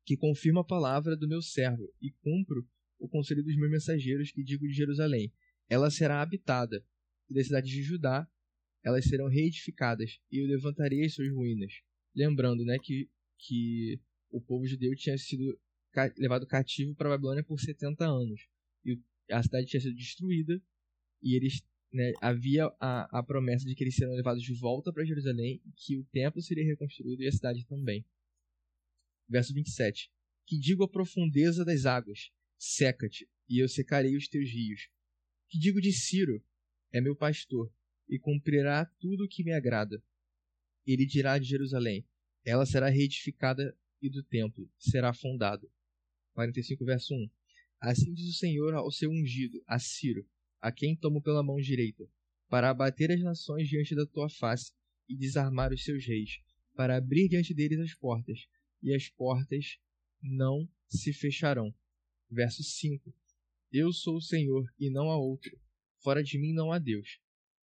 Que confirma a palavra do meu servo e cumpro o conselho dos meus mensageiros que digo de Jerusalém. Ela será habitada, e das cidades de Judá elas serão reedificadas, e eu levantarei as suas ruínas. Lembrando, né, que, que o povo judeu tinha sido ca- levado cativo para a Babilônia por 70 anos. E a cidade tinha sido destruída, e eles né, havia a, a promessa de que eles seriam levados de volta para Jerusalém que o templo seria reconstruído e a cidade também. Verso 27. Que digo a profundeza das águas, seca-te, e eu secarei os teus rios. Que digo de Ciro, é meu pastor, e cumprirá tudo o que me agrada. Ele dirá de Jerusalém, ela será reedificada e do templo será fundado. 45 verso 1. Assim diz o Senhor ao seu ungido, a Ciro, a quem tomo pela mão direita, para abater as nações diante da tua face e desarmar os seus reis, para abrir diante deles as portas, e as portas não se fecharão. Verso 5. Eu sou o Senhor e não há outro. Fora de mim não há Deus.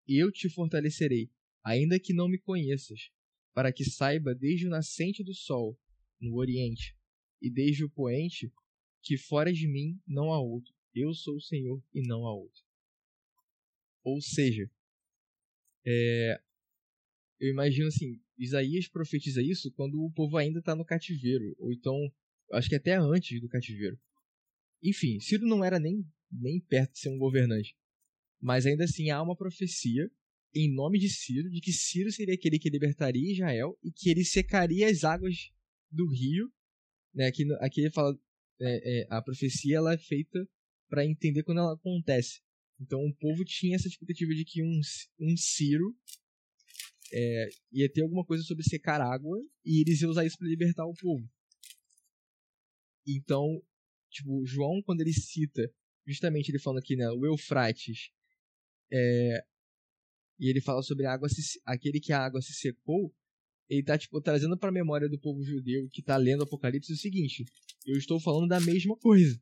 Eu te fortalecerei, ainda que não me conheças, para que saiba desde o nascente do sol, no oriente, e desde o poente, que fora de mim não há outro. Eu sou o Senhor e não há outro. Ou seja, é, eu imagino assim, Isaías profetiza isso quando o povo ainda está no cativeiro, ou então, acho que até antes do cativeiro. Enfim, Ciro não era nem, nem perto de ser um governante. Mas ainda assim há uma profecia em nome de Ciro, de que Ciro seria aquele que libertaria Israel e que ele secaria as águas do rio. Né? Aqui, aqui ele fala, é, é, a profecia ela é feita para entender quando ela acontece. Então o povo tinha essa expectativa de que um, um Ciro é, ia ter alguma coisa sobre secar água e eles iam usar isso para libertar o povo. Então, tipo, João, quando ele cita, justamente ele falando aqui, né, o Eufrates, é, e ele fala sobre a água, se- aquele que a água se secou, ele tá, tipo, trazendo pra memória do povo judeu que tá lendo Apocalipse o seguinte, eu estou falando da mesma coisa.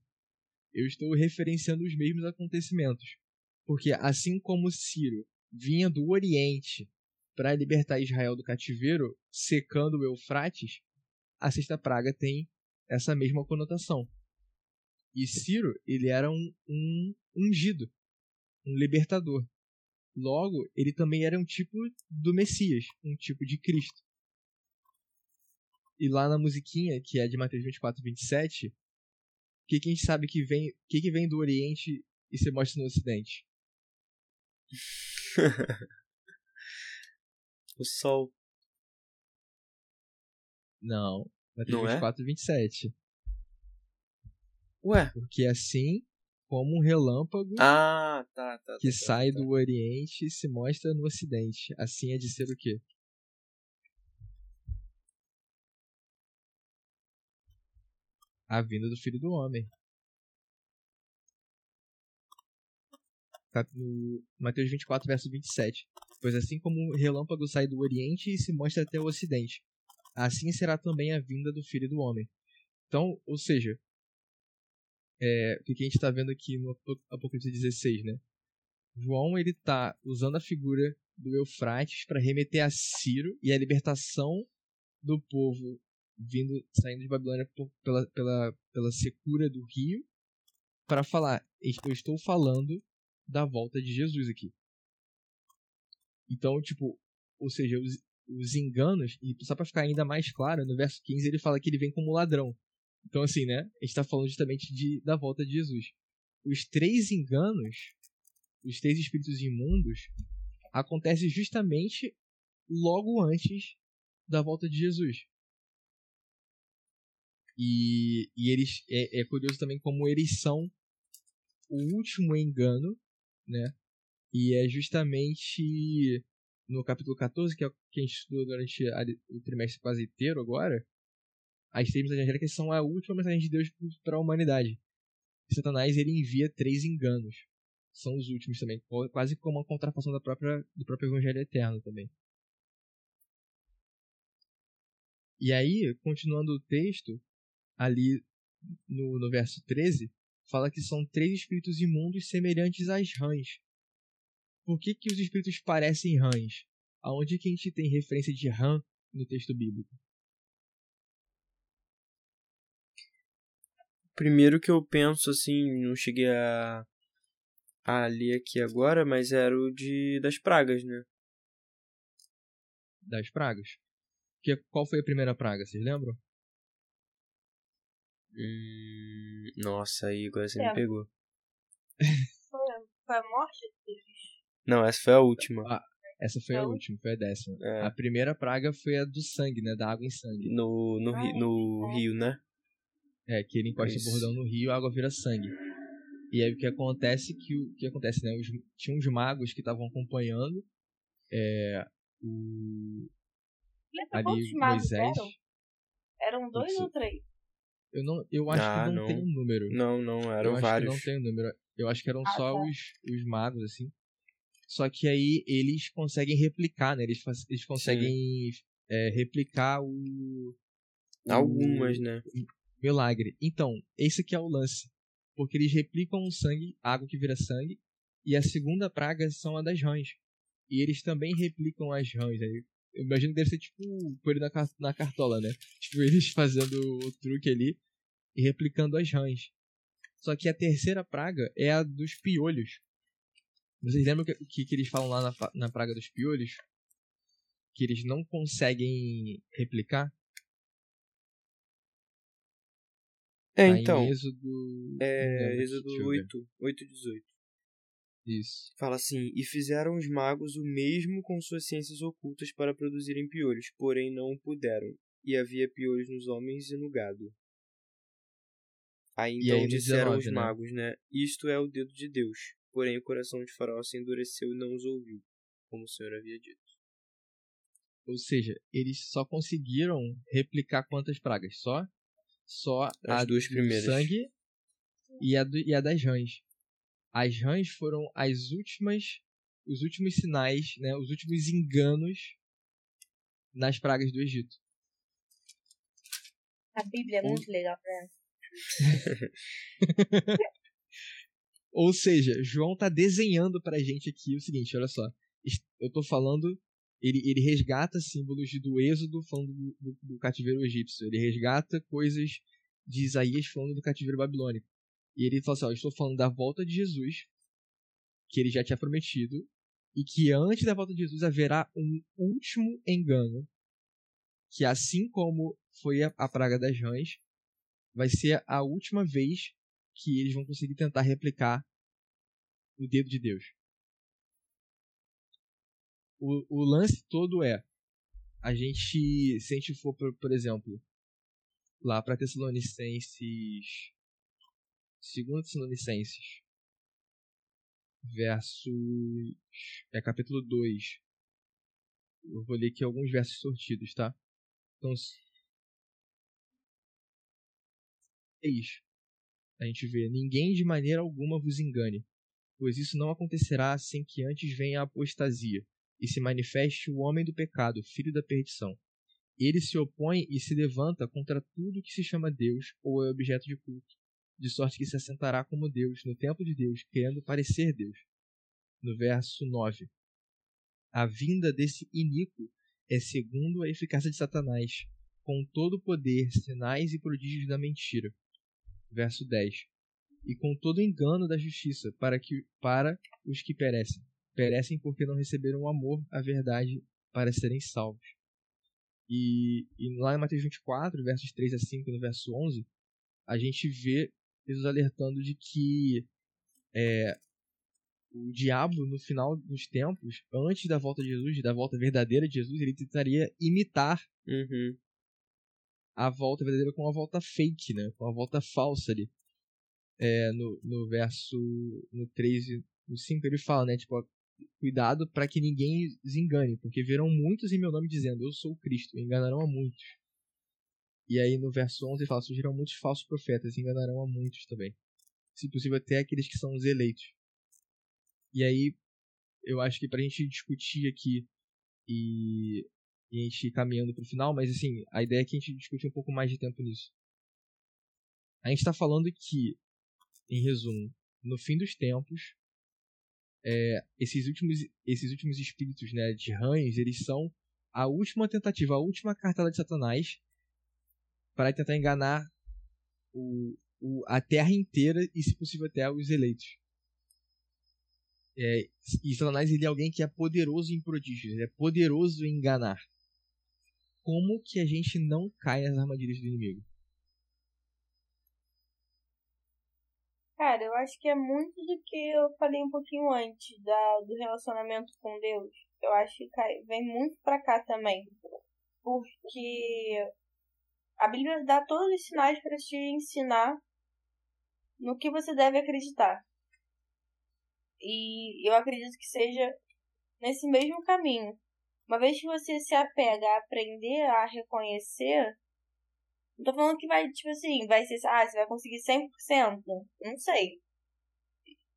Eu estou referenciando os mesmos acontecimentos. Porque assim como Ciro vinha do Oriente para libertar Israel do cativeiro, secando o Eufrates, a sexta praga tem essa mesma conotação. E Ciro, ele era um, um ungido, um libertador. Logo, ele também era um tipo do Messias, um tipo de Cristo. E lá na musiquinha, que é de Mateus 24, 27, o que, que a gente sabe que vem, que, que vem do Oriente e se mostra no Ocidente? O sol. Não, Mateus Não é? 24, 27. Ué? Porque assim como um relâmpago Ah, tá, tá. que tá, tá, sai tá. do Oriente e se mostra no Ocidente. Assim é de ser o quê? A vinda do Filho do Homem. No Mateus 24, verso 27. Pois assim como o relâmpago sai do Oriente e se mostra até o Ocidente, assim será também a vinda do Filho do Homem. Então, ou seja, é, o que a gente está vendo aqui no Apocalipse 16, né? João ele está usando a figura do Eufrates para remeter a Ciro e a libertação do povo vindo saindo de Babilônia pela, pela, pela secura do rio para falar eu estou falando da volta de Jesus aqui. Então tipo ou seja os, os enganos e só para ficar ainda mais claro no verso 15 ele fala que ele vem como ladrão. Então assim né a gente está falando justamente de, da volta de Jesus. Os três enganos os três espíritos imundos acontece justamente logo antes da volta de Jesus. E, e eles é, é curioso também como eles são o último engano, né? E é justamente no capítulo 14, que é o que a gente estudou durante a, o trimestre quase inteiro agora, as três mensagens angélicas são a última mensagem de Deus para a humanidade. E Satanás ele envia três enganos. São os últimos também, quase como uma contrafação da própria, do próprio Evangelho Eterno também. E aí, continuando o texto, ali no, no verso 13, fala que são três espíritos imundos semelhantes às rãs. Por que, que os espíritos parecem rãs? Aonde que a gente tem referência de rã no texto bíblico? Primeiro que eu penso assim, não cheguei a, a ler aqui agora, mas era o de das pragas, né? Das pragas. Que, qual foi a primeira praga, vocês lembram? Hum, nossa, aí agora você é. me pegou. Foi a morte Não, essa foi a última. Ah, essa foi a última, foi a décima. É. A primeira praga foi a do sangue, né? Da água em sangue. No, no, ri, no rio, né? É, que ele encosta Isso. o bordão no rio a água vira sangue. E aí o que acontece que o que acontece, né? Os, tinha uns magos que estavam acompanhando é, o ali Moisés. Eram? eram dois ou três? Eu, não, eu acho ah, que não, não, tem um número. Não, não, eram eu vários. Acho que não tem um número. Eu acho que eram ah, só tá. os, os magos, assim. Só que aí eles conseguem replicar, né? Eles, eles conseguem é, replicar o. Algumas, o, né? Milagre. Então, esse aqui é o lance. Porque eles replicam o sangue, água que vira sangue. E a segunda praga são a das rãs. E eles também replicam as rãs. Aí eu imagino que deve ser tipo o coelho na, na cartola, né? Tipo, eles fazendo o truque ali e replicando as rãs. Só que a terceira praga é a dos piolhos. Vocês lembram o que, que, eles falam lá na, na praga dos piolhos? Que eles não conseguem replicar? É, tá então. Êxodo. É, Êxodo 8, 8 18. Isso. Fala assim: E fizeram os magos o mesmo com suas ciências ocultas para produzirem piolhos, porém não puderam. E havia piolhos nos homens e no gado. Aí então aí, disseram 19, os né? magos, né? Isto é o dedo de Deus. Porém o coração de Faraó se endureceu e não os ouviu, como o Senhor havia dito. Ou seja, eles só conseguiram replicar quantas pragas? Só? Só As a duas primeiras. sangue e a, do, e a das rãs. As rãs foram as últimas, os últimos sinais, né, os últimos enganos nas pragas do Egito. A Bíblia é muito legal, né? Ou seja, João está desenhando para a gente aqui o seguinte, olha só. Eu estou falando, ele, ele resgata símbolos do Êxodo falando do, do, do, cativeiro egípcio. Ele resgata coisas de Isaías falando do cativeiro babilônico. E ele fala assim: ó, estou falando da volta de Jesus, que ele já tinha prometido, e que antes da volta de Jesus haverá um último engano, que assim como foi a, a praga das rãs, vai ser a última vez que eles vão conseguir tentar replicar o dedo de Deus. O, o lance todo é a gente, se a gente for, por, por exemplo, lá para Tessalonicenses Segundo Tessalonicenses, versos. É capítulo 2. Eu vou ler aqui alguns versos sortidos, tá? Então. 6. A gente vê: Ninguém de maneira alguma vos engane, pois isso não acontecerá sem que antes venha a apostasia, e se manifeste o homem do pecado, filho da perdição. Ele se opõe e se levanta contra tudo que se chama Deus ou é objeto de culto, de sorte que se assentará como Deus no templo de Deus, querendo parecer Deus. No verso 9. A vinda desse iníquo é segundo a eficácia de Satanás, com todo o poder, sinais e prodígios da mentira. Verso 10. E com todo o engano da justiça, para, que, para os que perecem. Perecem porque não receberam o amor, a verdade, para serem salvos. E, e lá em Mateus 24, versos 3 a 5, no verso 11, a gente vê Jesus alertando de que é, o diabo, no final dos tempos, antes da volta de Jesus, da volta verdadeira de Jesus, ele tentaria imitar Uhum. a volta verdadeira com a volta fake, né? Com a volta falsa ali. É, no, no verso no 3 e no 5 ele fala, né? Tipo, cuidado para que ninguém os engane, porque verão muitos em meu nome dizendo, eu sou o Cristo, e enganarão a muitos. E aí no verso 11 ele fala, surgirão muitos falsos profetas, e enganarão a muitos também. Se possível até aqueles que são os eleitos. E aí, eu acho que pra gente discutir aqui e, e a gente ir caminhando pro final, mas assim, a ideia é que a gente discute um pouco mais de tempo nisso. A gente tá falando que, em resumo, no fim dos tempos, é, esses, últimos, esses últimos espíritos né, de rães, eles são a última tentativa, a última cartada de Satanás para tentar enganar o, o, a terra inteira e, se possível, até os eleitos. É, e Satanás ele é alguém que é poderoso em prodígios, ele é poderoso em enganar. Como que a gente não cai nas armadilhas do inimigo? Cara, eu acho que é muito do que eu falei um pouquinho antes da, do relacionamento com Deus. Eu acho que cai, vem muito pra cá também. Porque a Bíblia dá todos os sinais para te ensinar no que você deve acreditar. E eu acredito que seja nesse mesmo caminho. Uma vez que você se apega a aprender a reconhecer, não tô falando que vai, tipo assim, vai ser, ah, você vai conseguir 100%. Não sei.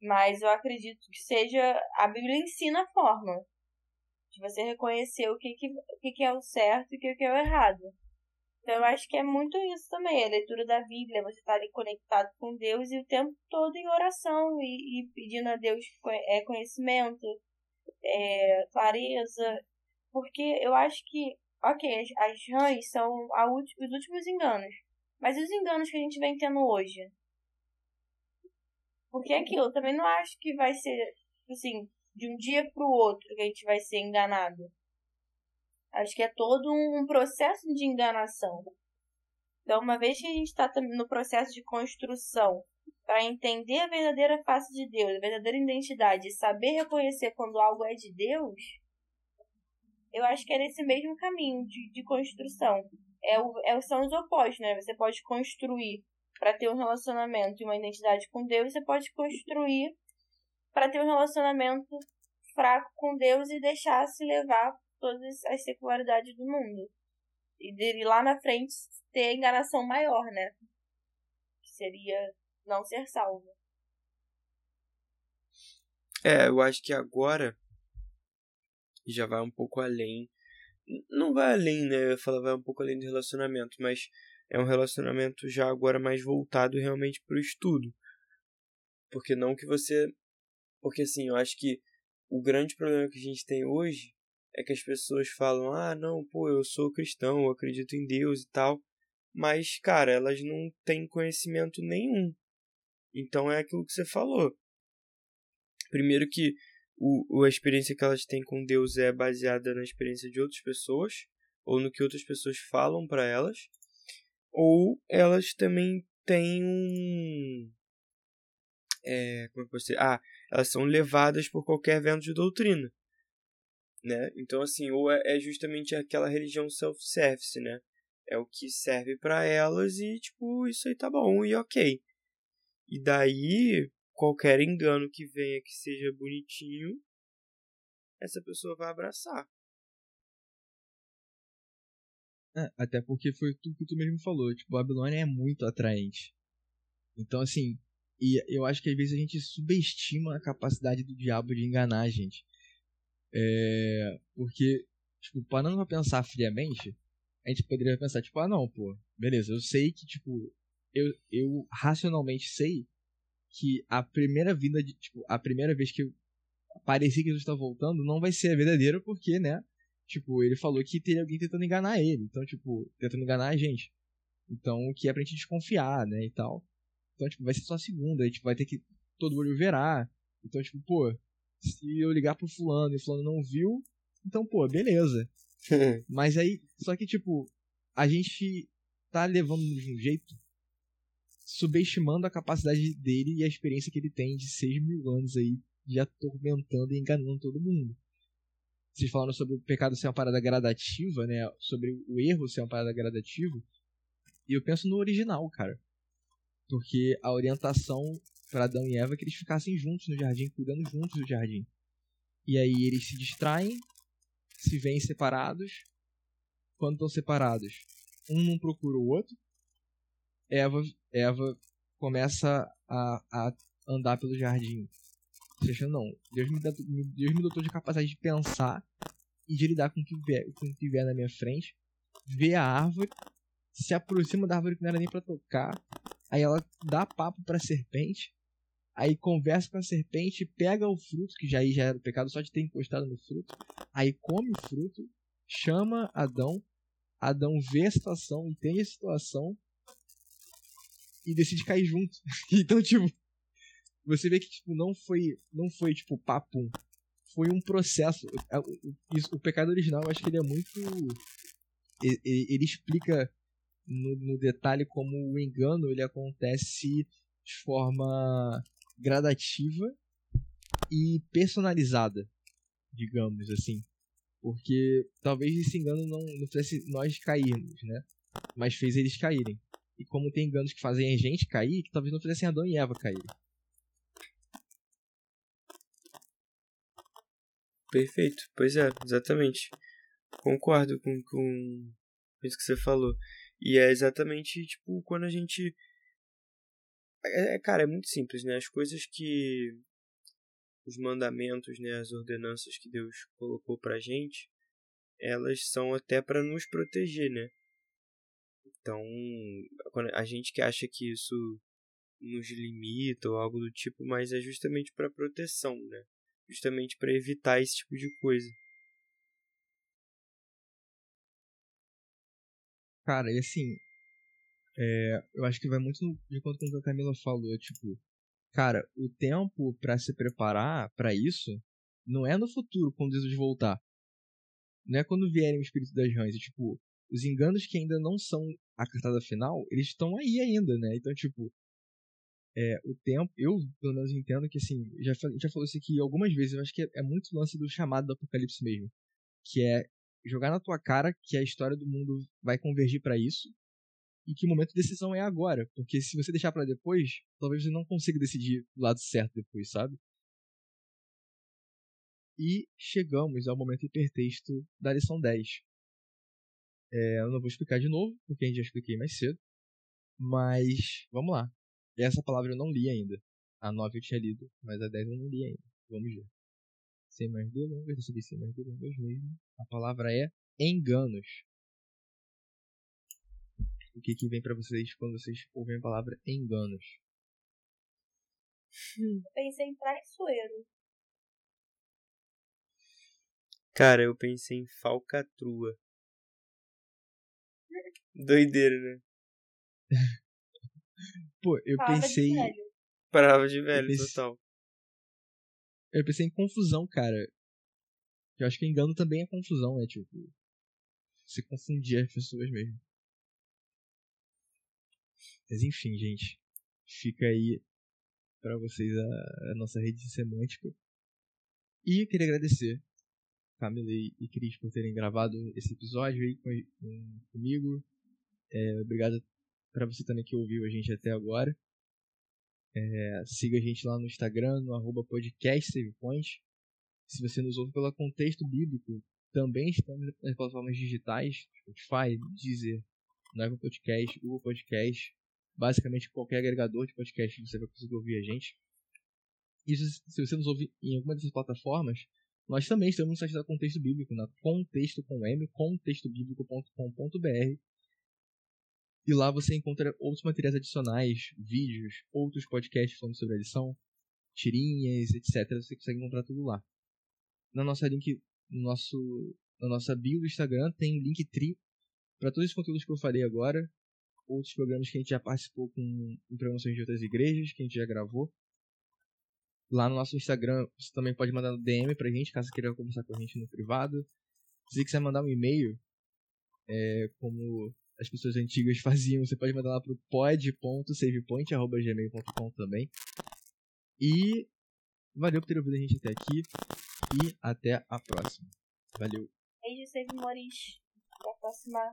Mas eu acredito que seja, a Bíblia ensina a forma de você reconhecer o que, que, o que, que é o certo e o que, que é o errado. Então eu acho que é muito isso também, a leitura da Bíblia, você estar tá ali conectado com Deus e o tempo todo em oração e, e pedindo a Deus é, conhecimento, é, clareza, porque eu acho que, ok, as, as rãs são a os últimos enganos, mas os enganos que a gente vem tendo hoje? Porque é aquilo, eu também não acho que vai ser, assim, de um dia para o outro que a gente vai ser enganado. Acho que é todo um processo de enganação. Então, uma vez que a gente está no processo de construção para entender a verdadeira face de Deus, a verdadeira identidade, saber reconhecer quando algo é de Deus, eu acho que é nesse mesmo caminho de, de construção. É, o, é, são os opostos, né? Você pode construir para ter um relacionamento e uma identidade com Deus, você pode construir para ter um relacionamento fraco com Deus e deixar se levar todas as secularidades do mundo. E dele lá na frente ter a enganação maior, né? Que seria não ser salvo. É, eu acho que agora já vai um pouco além. Não vai além, né? Eu ia falar vai um pouco além do relacionamento, mas é um relacionamento já agora mais voltado realmente pro estudo. Porque não que você. Porque assim, eu acho que o grande problema que a gente tem hoje é que as pessoas falam: ah, não, pô, eu sou cristão, eu acredito em Deus e tal. Mas, cara, elas não têm conhecimento nenhum. Então é aquilo que você falou. Primeiro que o, a experiência que elas têm com Deus é baseada na experiência de outras pessoas, ou no que outras pessoas falam para elas, ou elas também têm um. É, como é que você. Ah, elas são levadas por qualquer vento de doutrina né? Então assim, ou é, é justamente aquela religião self-service, né? É o que serve para elas e tipo, isso aí tá bom e OK. E daí qualquer engano que venha que seja bonitinho, essa pessoa vai abraçar. É, até porque foi tudo que tu mesmo falou, tipo, Babilônia é muito atraente. Então, assim, e eu acho que às vezes a gente subestima a capacidade do diabo de enganar a gente. É, porque, tipo, parando pra pensar friamente, a gente poderia pensar, tipo, ah, não, pô, beleza, eu sei que, tipo, eu, eu racionalmente sei que a primeira vinda de, tipo, a primeira vez que parecia que Jesus está voltando não vai ser a verdadeira, porque, né, tipo, ele falou que teria alguém tentando enganar ele, então, tipo, tentando enganar a gente. Então, o que é pra gente desconfiar, né, e tal. Então, tipo, vai ser só a segunda, a gente vai ter que todo olho verá. Então, tipo, pô, se eu ligar pro fulano e o fulano não viu, então, pô, beleza. Mas aí, só que, tipo, a gente tá levando de um jeito subestimando a capacidade dele e a experiência que ele tem de 6 mil anos aí, de atormentando e enganando todo mundo. Vocês falaram sobre o pecado ser uma parada gradativa, né? Sobre o erro ser uma parada gradativa. E eu penso no original, cara. Porque a orientação para Adão e Eva que eles ficassem juntos no jardim, cuidando juntos do jardim. E aí eles se distraem, se veem separados. Quando estão separados, um não procura o outro. Eva, Eva começa a, a andar pelo jardim. Seja, não, Deus me, Deus me dotou de capacidade de pensar e de lidar com o que vier, com o que vier na minha frente. Vê a árvore, se aproxima da árvore que não era nem para tocar. Aí ela dá papo pra serpente. Aí conversa com a serpente, pega o fruto, que já já era o pecado só de ter encostado no fruto. Aí come o fruto, chama Adão. Adão vê a situação, entende a situação e decide cair junto. então, tipo, você vê que tipo, não foi, não foi tipo papum. Foi um processo. É, o, o pecado original, eu acho que ele é muito ele, ele explica no, no, detalhe como o engano ele acontece de forma gradativa e personalizada, digamos assim. Porque talvez esse engano não, não fizesse nós cairmos, né? Mas fez eles caírem. E como tem enganos que fazem a gente cair, que talvez não fizessem Adão e Eva caírem. Perfeito. Pois é, exatamente. Concordo com, com isso que você falou. E é exatamente, tipo, quando a gente. É, é, cara, é muito simples, né? As coisas que. Os mandamentos, né? As ordenanças que Deus colocou pra gente, elas são até para nos proteger, né? Então, a gente que acha que isso nos limita ou algo do tipo, mas é justamente para proteção, né? Justamente para evitar esse tipo de coisa. Cara, e assim, é, eu acho que vai muito de conta com o que a Camila falou, tipo, cara, o tempo para se preparar para isso não é no futuro, quando Jesus voltar. Não é quando vierem o Espírito das Rãs, é tipo, os enganos que ainda não são a cartada final, eles estão aí ainda, né? Então, tipo, é, o tempo, eu pelo menos entendo que, assim, já, já falou isso aqui algumas vezes, eu acho que é, é muito lance do chamado do apocalipse mesmo. Que é jogar na tua cara que a história do mundo vai convergir para isso e que o momento de decisão é agora. Porque se você deixar para depois, talvez você não consiga decidir do lado certo depois, sabe? E chegamos ao momento hipertexto da lição 10. É, eu não vou explicar de novo, porque a gente já expliquei mais cedo. Mas, vamos lá. Essa palavra eu não li ainda. A 9 eu tinha lido, mas a 10 eu não li ainda. Vamos ver. Sem mais delongas, decidi sem mais delongas mesmo. A palavra é enganos. O que, que vem para vocês quando vocês ouvem a palavra enganos? Eu pensei em traiçoeiro. Cara, eu pensei em falcatrua. Doideira, né? Pô, eu Palavra pensei. De Palavra de velho, eu pensei... total. Eu pensei em confusão, cara. Eu acho que engano também é confusão, né? Tipo, você confundir as pessoas mesmo. Mas enfim, gente. Fica aí para vocês a, a, nossa rede semântica. E eu queria agradecer Camila e, Cris por terem gravado esse episódio aí com, com, comigo. É, obrigado para você também que ouviu a gente até agora. É, siga a gente lá no Instagram, no arroba podcast. Se você nos ouve pelo contexto bíblico, também estamos nas plataformas digitais, Spotify, Deezer, Nova Podcast, Google Podcast, basicamente qualquer agregador de podcast você vai conseguir ouvir a gente. E se você nos ouve em alguma dessas plataformas, Nós também estamos no site da Contexto Bíblico, na contexto com M, contextobíblico.com.br. E lá você encontra outros materiais adicionais, vídeos, outros podcasts falando sobre a lição, tirinhas, etc. Você consegue encontrar tudo lá. Na nossa link, no nosso, na nossa bio do Instagram tem link tri para todos os conteúdos que eu falei agora, outros programas que a gente já participou com promoções de outras igrejas, que a gente já gravou. Lá no nosso Instagram, você também pode mandar um DM pra gente, caso queira conversar com a gente no privado. Se você quiser mandar um e-mail, é, como as pessoas antigas faziam, você pode mandar lá pro pod.savepoint.gmail.com também. E valeu por ter ouvido a gente até aqui. E até a próxima. Valeu. Beijo, Save Moris. Até a próxima.